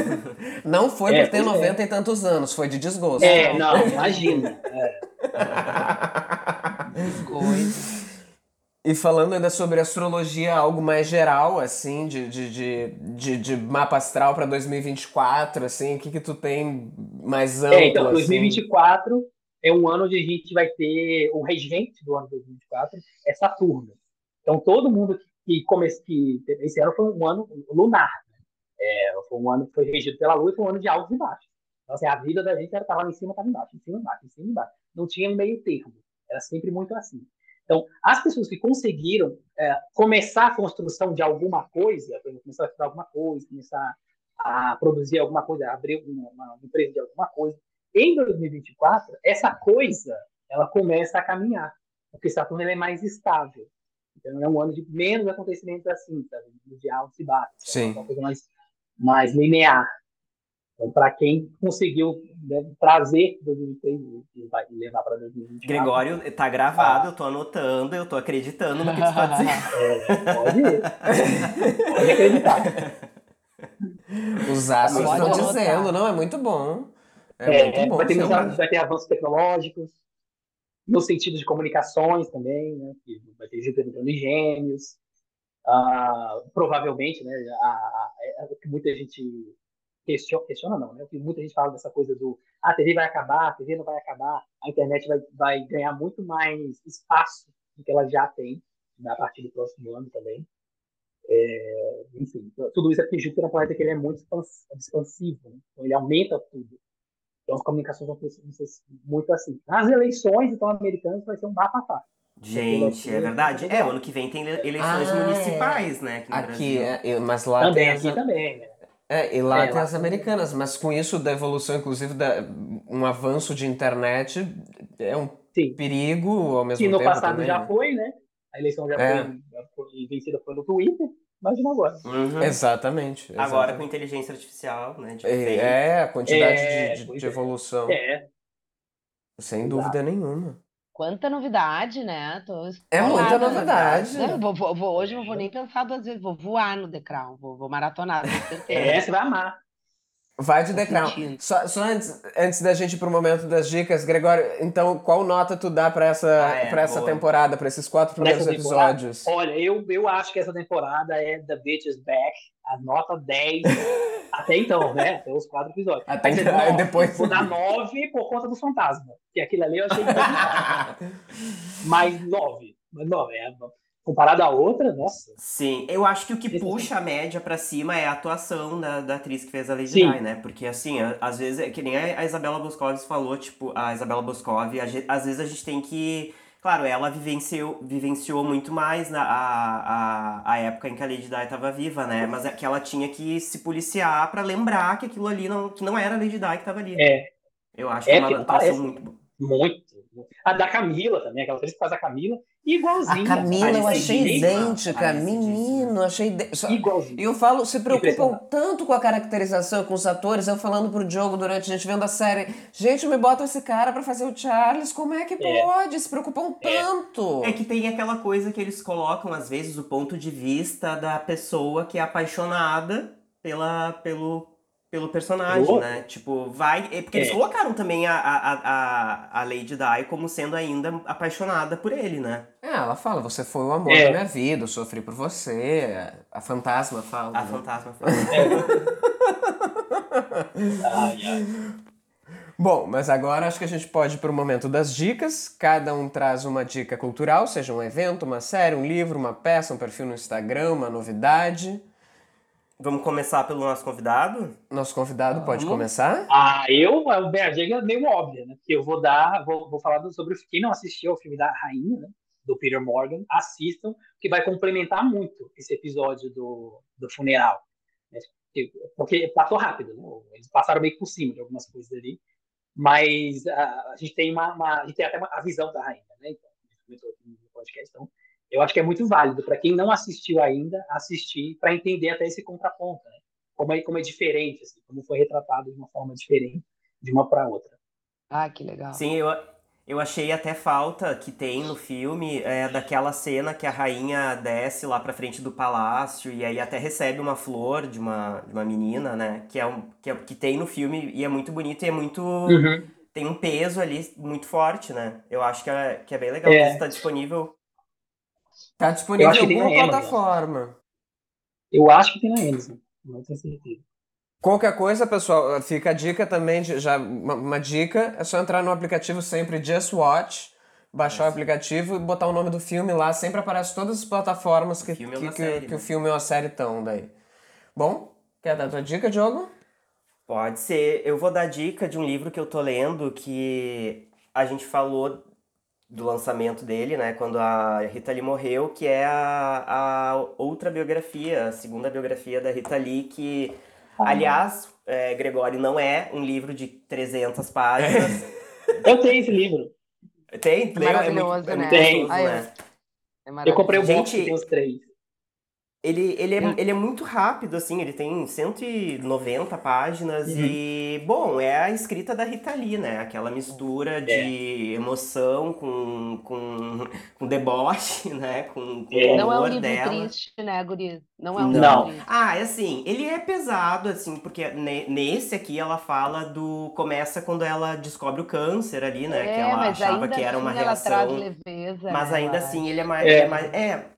não foi é, por ter 90 é. e tantos anos, foi de desgosto. É, não, imagina. É. Desgosto. E falando ainda sobre astrologia, algo mais geral, assim, de, de, de, de, mapa astral para 2024, assim, o que que tu tem mais amplo, É, então, 2024 assim? é um ano onde a gente vai ter o regente do ano 2024, é Saturno. Então, todo mundo que, comece, que esse ano foi um ano lunar, né? é, foi um ano que foi regido pela Lua e foi um ano de altos e baixos. Então, assim, a vida da gente estava lá em cima, estava embaixo, em cima, embaixo, em cima, embaixo. Não tinha meio termo. Era sempre muito assim. Então, as pessoas que conseguiram é, começar a construção de alguma coisa, começar a estudar alguma coisa, começar a produzir alguma coisa, abrir uma, uma empresa de alguma coisa, em 2024, essa coisa ela começa a caminhar, porque Saturno é mais estável. Então, é um ano de menos acontecimentos assim, sabe? de altos e baixos. Sim. É uma coisa mais, mais linear. Então, para quem conseguiu né, trazer 2003 e vai levar para 2024. Gregório, tá gravado, eu tô anotando, eu tô acreditando no que tu tá dizendo. É, pode ir. pode acreditar. Os astros estão dizendo, não, é muito bom. É, É, muito bom. vai, ter, vai ter avanços tecnológicos, no sentido de comunicações também, né? que vai ter Júpiter entrando em gêmeos. Ah, provavelmente, né? A, a- é o que muita gente questiona, questiona não, né? O que muita gente fala dessa coisa do ah, a TV vai acabar, a TV não vai acabar, a internet vai, vai ganhar muito mais espaço do que ela já tem né, a partir do próximo ano também. É, enfim, tudo isso é porque Júpiter é um planeta que ele é muito expans- expansivo, né? então ele aumenta tudo. Então as comunicações vão ser, muito assim. Nas eleições, então, americanas vai ser um bafafá. Gente, é verdade. É, o ano que vem tem ele- eleições Ah, é. municipais, né? Aqui no Aqui, Brasil. é, eu- mas lá Também, tem aqui as, também, né? É, e lá É, tem lá as americanas, mas com isso da evolução, inclusive, da, um avanço de internet é um Sim. perigo ao mesmo Que no tempo passado também, já né? foi, né? A eleição já, É. foi, já foi vencida no Twitter. Imagina agora. Uhum. Exatamente. Agora com exatamente. inteligência artificial, né? de É, é, a quantidade É, de, de- pois de é. evolução, É, sem exato. dúvida nenhuma. Quanta novidade, né? Tô É muita novidade. Não, eu vou, vou- vou- hoje eu não vou nem pensar duas vezes, vou voar no The Crown, vou, vou maratonar, com certeza. é, você vai amar. Vai de sentindo. Só, só antes, antes da gente ir pro momento das dicas, Gregório, então qual nota tu dá pra essa, Ah, é, pra essa boa. temporada, pra esses quatro primeiros episódios? Olha, eu, eu acho que essa temporada é The Bitch is Back, a nota 10. até então, né? Até os quatro episódios. Até então, nove. depois- Vou dar 9 por conta do fantasma. Que aquilo ali eu achei Mas 9. Mas 9. É, comparado à outra, nossa. Sim, eu acho que o que Esse- puxa a média pra cima é a atuação da, da atriz que fez a Lady Sim. Di, né? Porque, assim, a- às vezes, é que nem a a Isabela Boscov falou, tipo, a Isabela Boscov, a às vezes a gente tem que... Claro, ela vivenciou, vivenciou muito mais na, a, a, a época em que a Lady Di estava viva, né? Mas é que ela tinha que se policiar pra lembrar que aquilo ali não, que não era a Lady Di que tava ali. É, Eu acho que É, é uma porque atuação parece- muito boa. muito. A da Camila também, aquela atriz que faz a Camila, igualzinha. A Camila eu achei idêntica, parecidíssima. menino, achei idêntica. Igualzinha. E eu falo, se preocupam tanto com a caracterização, com os atores, eu falando pro Diogo durante a gente vendo a série, gente, me bota esse cara pra fazer o Charles, como é que É. pode? Se preocupam tanto. É que tem aquela coisa que eles colocam, às vezes, o ponto de vista da pessoa que é apaixonada pela, pelo, pelo personagem, né? Tipo, vai. É porque eles É. colocaram também a, a, a, a Lady Di como sendo ainda apaixonada por ele, né? É, ela fala, você foi o amor É. da minha vida, eu sofri por você. A fantasma fala. A né? fantasma. Ai, ai. Bom, mas agora acho que a gente pode ir pro momento das dicas. Cada um traz uma dica cultural, seja um evento, uma série, um livro, uma peça, um perfil no Instagram, uma novidade. Vamos começar pelo nosso convidado? Nosso convidado pode Vamos. começar? Ah, eu, a Bergega é meio óbvia, né? Porque eu vou dar, vou, vou falar sobre quem não assistiu ao filme da Rainha, né? Do Peter Morgan, assistam, que vai complementar muito esse episódio do, do funeral. né? Porque- Porque passou rápido, né? Eles passaram meio por cima de algumas coisas ali. Mas a, a gente tem uma, uma- a gente tem até uma, a visão da rainha, né? Então, a gente comentou aqui no podcast. Então, eu acho que é muito válido para quem não assistiu ainda assistir para entender até esse contraponto, né? Como é, como é diferente, assim, como foi retratado de uma forma diferente de uma para outra. Ah, que legal. Sim, eu, eu achei até falta que tem no filme é, daquela cena que a rainha desce lá pra frente do palácio e aí até recebe uma flor de uma, de uma menina, né? Que, é um, que, é- que tem no filme e é muito bonito e é muito. Tem um peso ali muito forte, né? Eu acho que é, que é bem legal. É. Isso tá disponível. Tá disponível em alguma na Amazon. plataforma. Eu acho que tem na Amazon, não tenho certeza. Qualquer coisa, pessoal, fica a dica também, de, já uma, uma dica, é só entrar no aplicativo sempre Just Watch, baixar o aplicativo e botar o nome do filme lá, sempre aparece todas as plataformas que, O filme ou que, que- série, que né? o filme ou a série estão daí. Bom, quer dar tua dica, Diogo? Pode ser. Eu vou dar dica de um livro que eu tô lendo que a gente falou do lançamento dele, né? Quando a Rita Lee morreu, que é a, a outra biografia, a segunda biografia da Rita Lee, que, aliás, é, Gregório, não é um livro de 300 páginas. Eu tenho esse livro. Tem? É muito, Maravilhoso, é né? muito Ah, né? é Eu comprei o Gente, box tem os três. Ele, ele, é, Hum. ele é muito rápido, assim, ele tem 190 páginas Uhum. e, bom, é a escrita da Rita Lee, né? Aquela mistura de emoção com, com, com deboche, né? Com, com É. Não é um livro dela. triste, né, Guri? Não é um Não. livro triste. Ah, é assim, ele é pesado, assim, porque ne- nesse aqui ela fala do. Começa quando ela descobre o câncer ali, né? que É, ela mas achava que era uma assim ela traz reação. leveza. Mas né, ainda assim ele é mais. É. É, mais- é,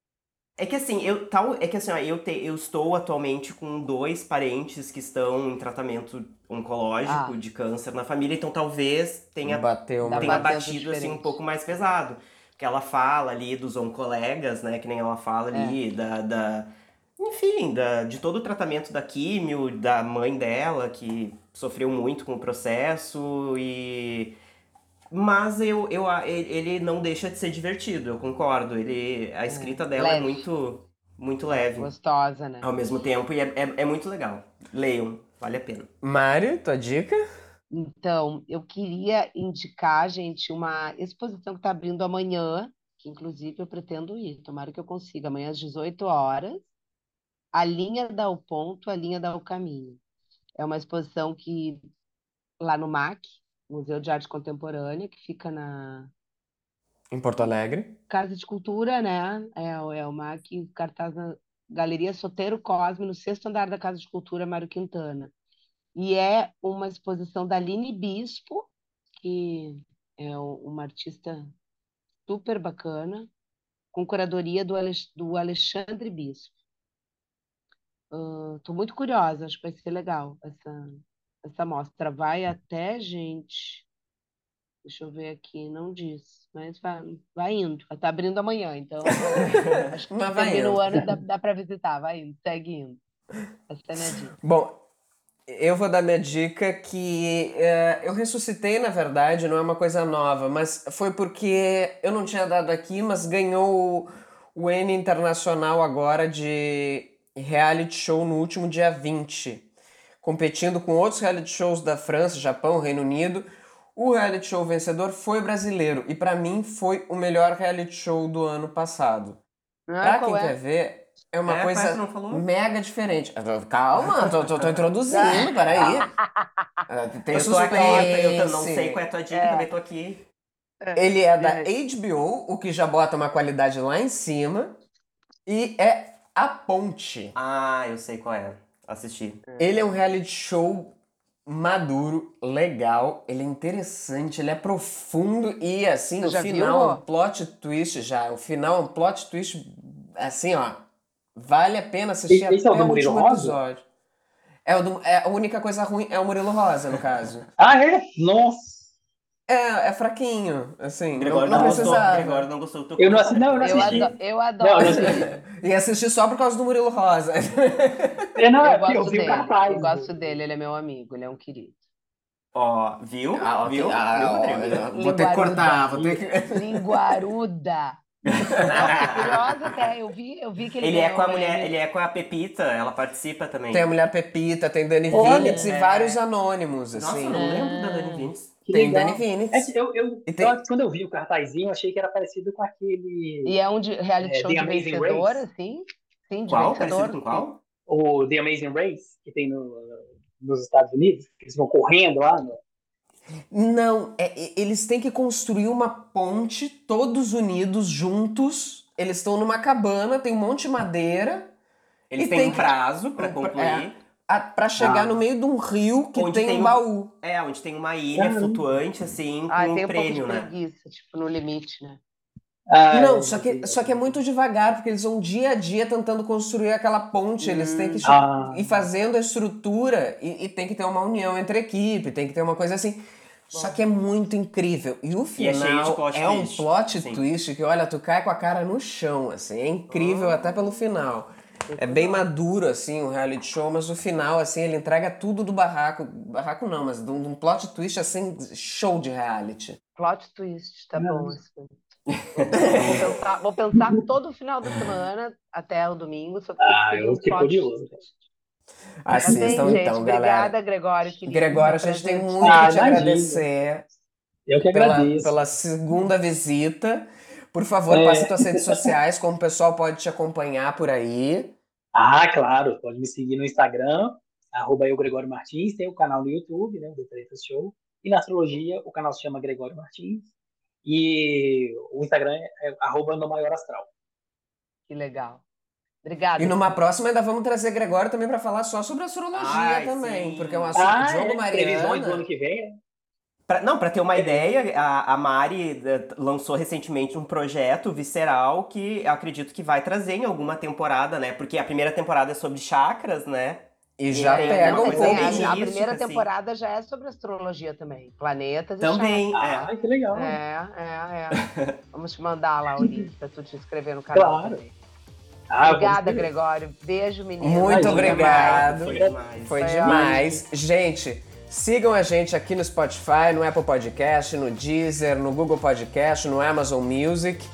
é que assim, eu tal. É que assim, ó, eu, te, eu estou atualmente com dois parentes que estão em tratamento oncológico Ah. de câncer na família, então talvez tenha, Bateu tenha batido assim um pouco mais pesado. Porque ela fala ali dos oncolegas, né? Que nem ela fala É. ali, da. da enfim, da, de todo o tratamento da químio, da mãe dela, que sofreu muito com o processo e. Mas eu, eu, a- ele não deixa de ser divertido, eu concordo. Ele, a escrita dela é leve. muito, muito leve Gostosa, né? ao mesmo tempo e é, é, é muito legal. Leiam, vale a pena. Mário, tua dica? Então, eu queria indicar, gente, uma exposição que está abrindo amanhã, que inclusive eu pretendo ir, tomara que eu consiga, amanhã às 18 horas. A linha dá o ponto, a linha dá o caminho. É uma exposição que lá no MAC, Museu de Arte Contemporânea, que fica na Em Porto Alegre. Casa de Cultura, né? É, é o MAC, cartaz na Galeria Soteiro Cosme, no sexto andar da Casa de Cultura Mário Quintana. E é uma exposição da Aline Bispo, que é uma artista super bacana, com curadoria do, do Alexandre Bispo. Estou muito curiosa, acho que vai ser legal essa, essa mostra. Vai até, gente. Deixa eu ver aqui, não diz, mas vai, vai indo. Está abrindo amanhã, então acho que Mas vai indo. ano, dá, dá para visitar, vai indo, segue indo. Essa é a minha dica. Bom, eu vou dar minha dica que é, eu ressuscitei, na verdade, não é uma coisa nova, mas foi porque eu não tinha dado aqui, mas ganhou o, o N Internacional agora de reality show no último dia 20, competindo com outros reality shows da França, Japão, Reino Unido. O reality show vencedor foi brasileiro e pra mim foi o melhor reality show do ano passado. Pra Ah, quem qual é? quer ver, é uma É, é coisa que não falou? mega diferente. Calma, tô, tô, tô introduzindo, peraí. Ah, Tem eu tô aqui, eu, eu não suspense. sei qual é a tua dica, É. também tô aqui. Ele é da HBO, o que já bota uma qualidade lá em cima. E é A Ponte. Ah, eu sei qual é. Assisti. Ele é um reality show maduro, legal, ele é interessante, ele é profundo e assim, Tu o final viu? é um plot twist já. O final é um plot twist assim, ó. Vale a pena assistir Esse- esse é o até o Murilo último Rosa? episódio. É, o do- é, a única coisa ruim é o Murilo Rosa, no caso. Ah, é? Nossa! É, é fraquinho, assim. Gregório não, não, não gostou. Gregório não gostou do teu Eu não assisti, não, eu não Eu, assisti. ado- eu Não, adoro. eu não assisti. E assistir só por causa do Murilo Rosa. É, não, Eu é porque eu gosto vi o dele. cartaz. Eu gosto dele, ele é meu amigo, ele é um querido. Ó, viu? Ah, ok. viu? Ah, viu, ó, vou ter que cortar, vou ter que. Linguaruda. Nossa, curiosa até, eu vi, eu vi que ele Ele é com a mulher, ele é com a Pepita, ela participa também. Tem a mulher Pepita, tem Dani Olha, Vinitz e é. vários anônimos, Nossa, assim. eu não lembro da Dani Vintes. Que Tem legal. Dani Vinitz. É que eu, eu, E tem- eu- quando eu vi o cartazinho, eu achei que era parecido com aquele. E é um de reality É, show The de Amazing vencedor, Race. assim? Sim, de Qual? vencedor. Parecido com qual? O The Amazing Race, que tem no, nos Estados Unidos, que eles vão correndo lá. No... Não, é- é- eles têm que construir uma ponte, todos unidos, juntos. Eles estão numa cabana, tem um monte de madeira. Eles têm tem um que- prazo pra É. concluir. a- Pra chegar Ah. no meio de um rio que Onde tem, tem um um- baú. É, onde tem uma ilha Caramba. flutuante, assim, com Ah, um tem um prêmio, pouco de né? preguiça, tipo, no limite, né? Ah, Não, só que, só que é muito devagar, porque eles vão dia a dia tentando construir aquela ponte. Eles têm que Ah. ir fazendo a estrutura e, e tem que ter uma união entre a equipe, tem que ter uma coisa assim. Só que é muito incrível. E o E é final é um plot Sim. twist que, olha, tu cai com a cara no chão, assim. É Ah. incrível até pelo final. É bem maduro, assim, o reality show, mas o final, assim, ele entrega tudo do barraco. Barraco não, mas de um plot twist, assim, show de reality. Plot twist, tá Não. bom. Vou pensar, vou pensar todo final da semana, até o domingo, sobre o Ah, eu fiquei plot curioso. twist. Assistam então, gente. galera. Obrigada, Gregório. querido, Gregório, a gente tem muito Ah, que te agradecer. Eu que pela, agradeço. pela segunda visita. Por favor, É. passe tuas redes sociais, como o pessoal pode te acompanhar por aí. Ah, claro, pode me seguir no Instagram, arroba eu, Gregório Martins, tem o canal no YouTube, né, o The Tretas Show, e na astrologia o canal se chama Gregório Martins, e o Instagram é, é arroba no maior astral. Que legal. Obrigada. E numa próxima ainda vamos trazer Gregório também para falar só sobre astrologia Ai, também, sim. porque é um assunto Ah, Diogo é, previsões do Mariana. ano que vem, né? Pra- não, pra ter uma ideia, a, a Mari eh, lançou recentemente um projeto visceral que eu acredito que vai trazer em alguma temporada, né? Porque a primeira temporada é sobre chakras, né? E já É, pega um pouco é a, a mística, primeira assim. temporada já é sobre astrologia também. Planetas Também, e Ah, é. que legal. É, é, é. Vamos te mandar lá o link pra tu te inscrever no canal Claro. também. Ah, Obrigada. Gregório. Beijo, menino. Muito obrigado. Foi demais. Foi Foi demais. Gente, sigam a gente aqui no Spotify, no Apple Podcast, no Deezer, no Google Podcast, no Amazon Music.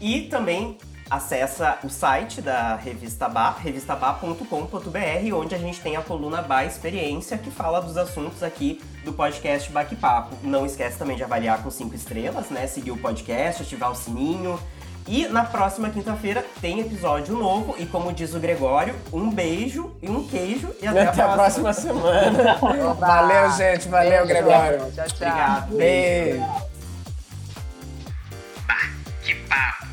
E também acessa o site da Revista Ba, revistaba.com.br, onde a gente tem a coluna Ba Experiência, que fala dos assuntos aqui do podcast Baque-Papo. Não esquece também de avaliar com cinco estrelas, né? Seguir o podcast, ativar o sininho. E na próxima quinta-feira tem episódio novo. E como diz o Gregório, um beijo e um queijo. E até, Até, a próxima semana. Oba. Valeu, gente. Valeu, Beijo. Gregório. Tchau, tchau. Obrigado. Beijo. Bah, que papo.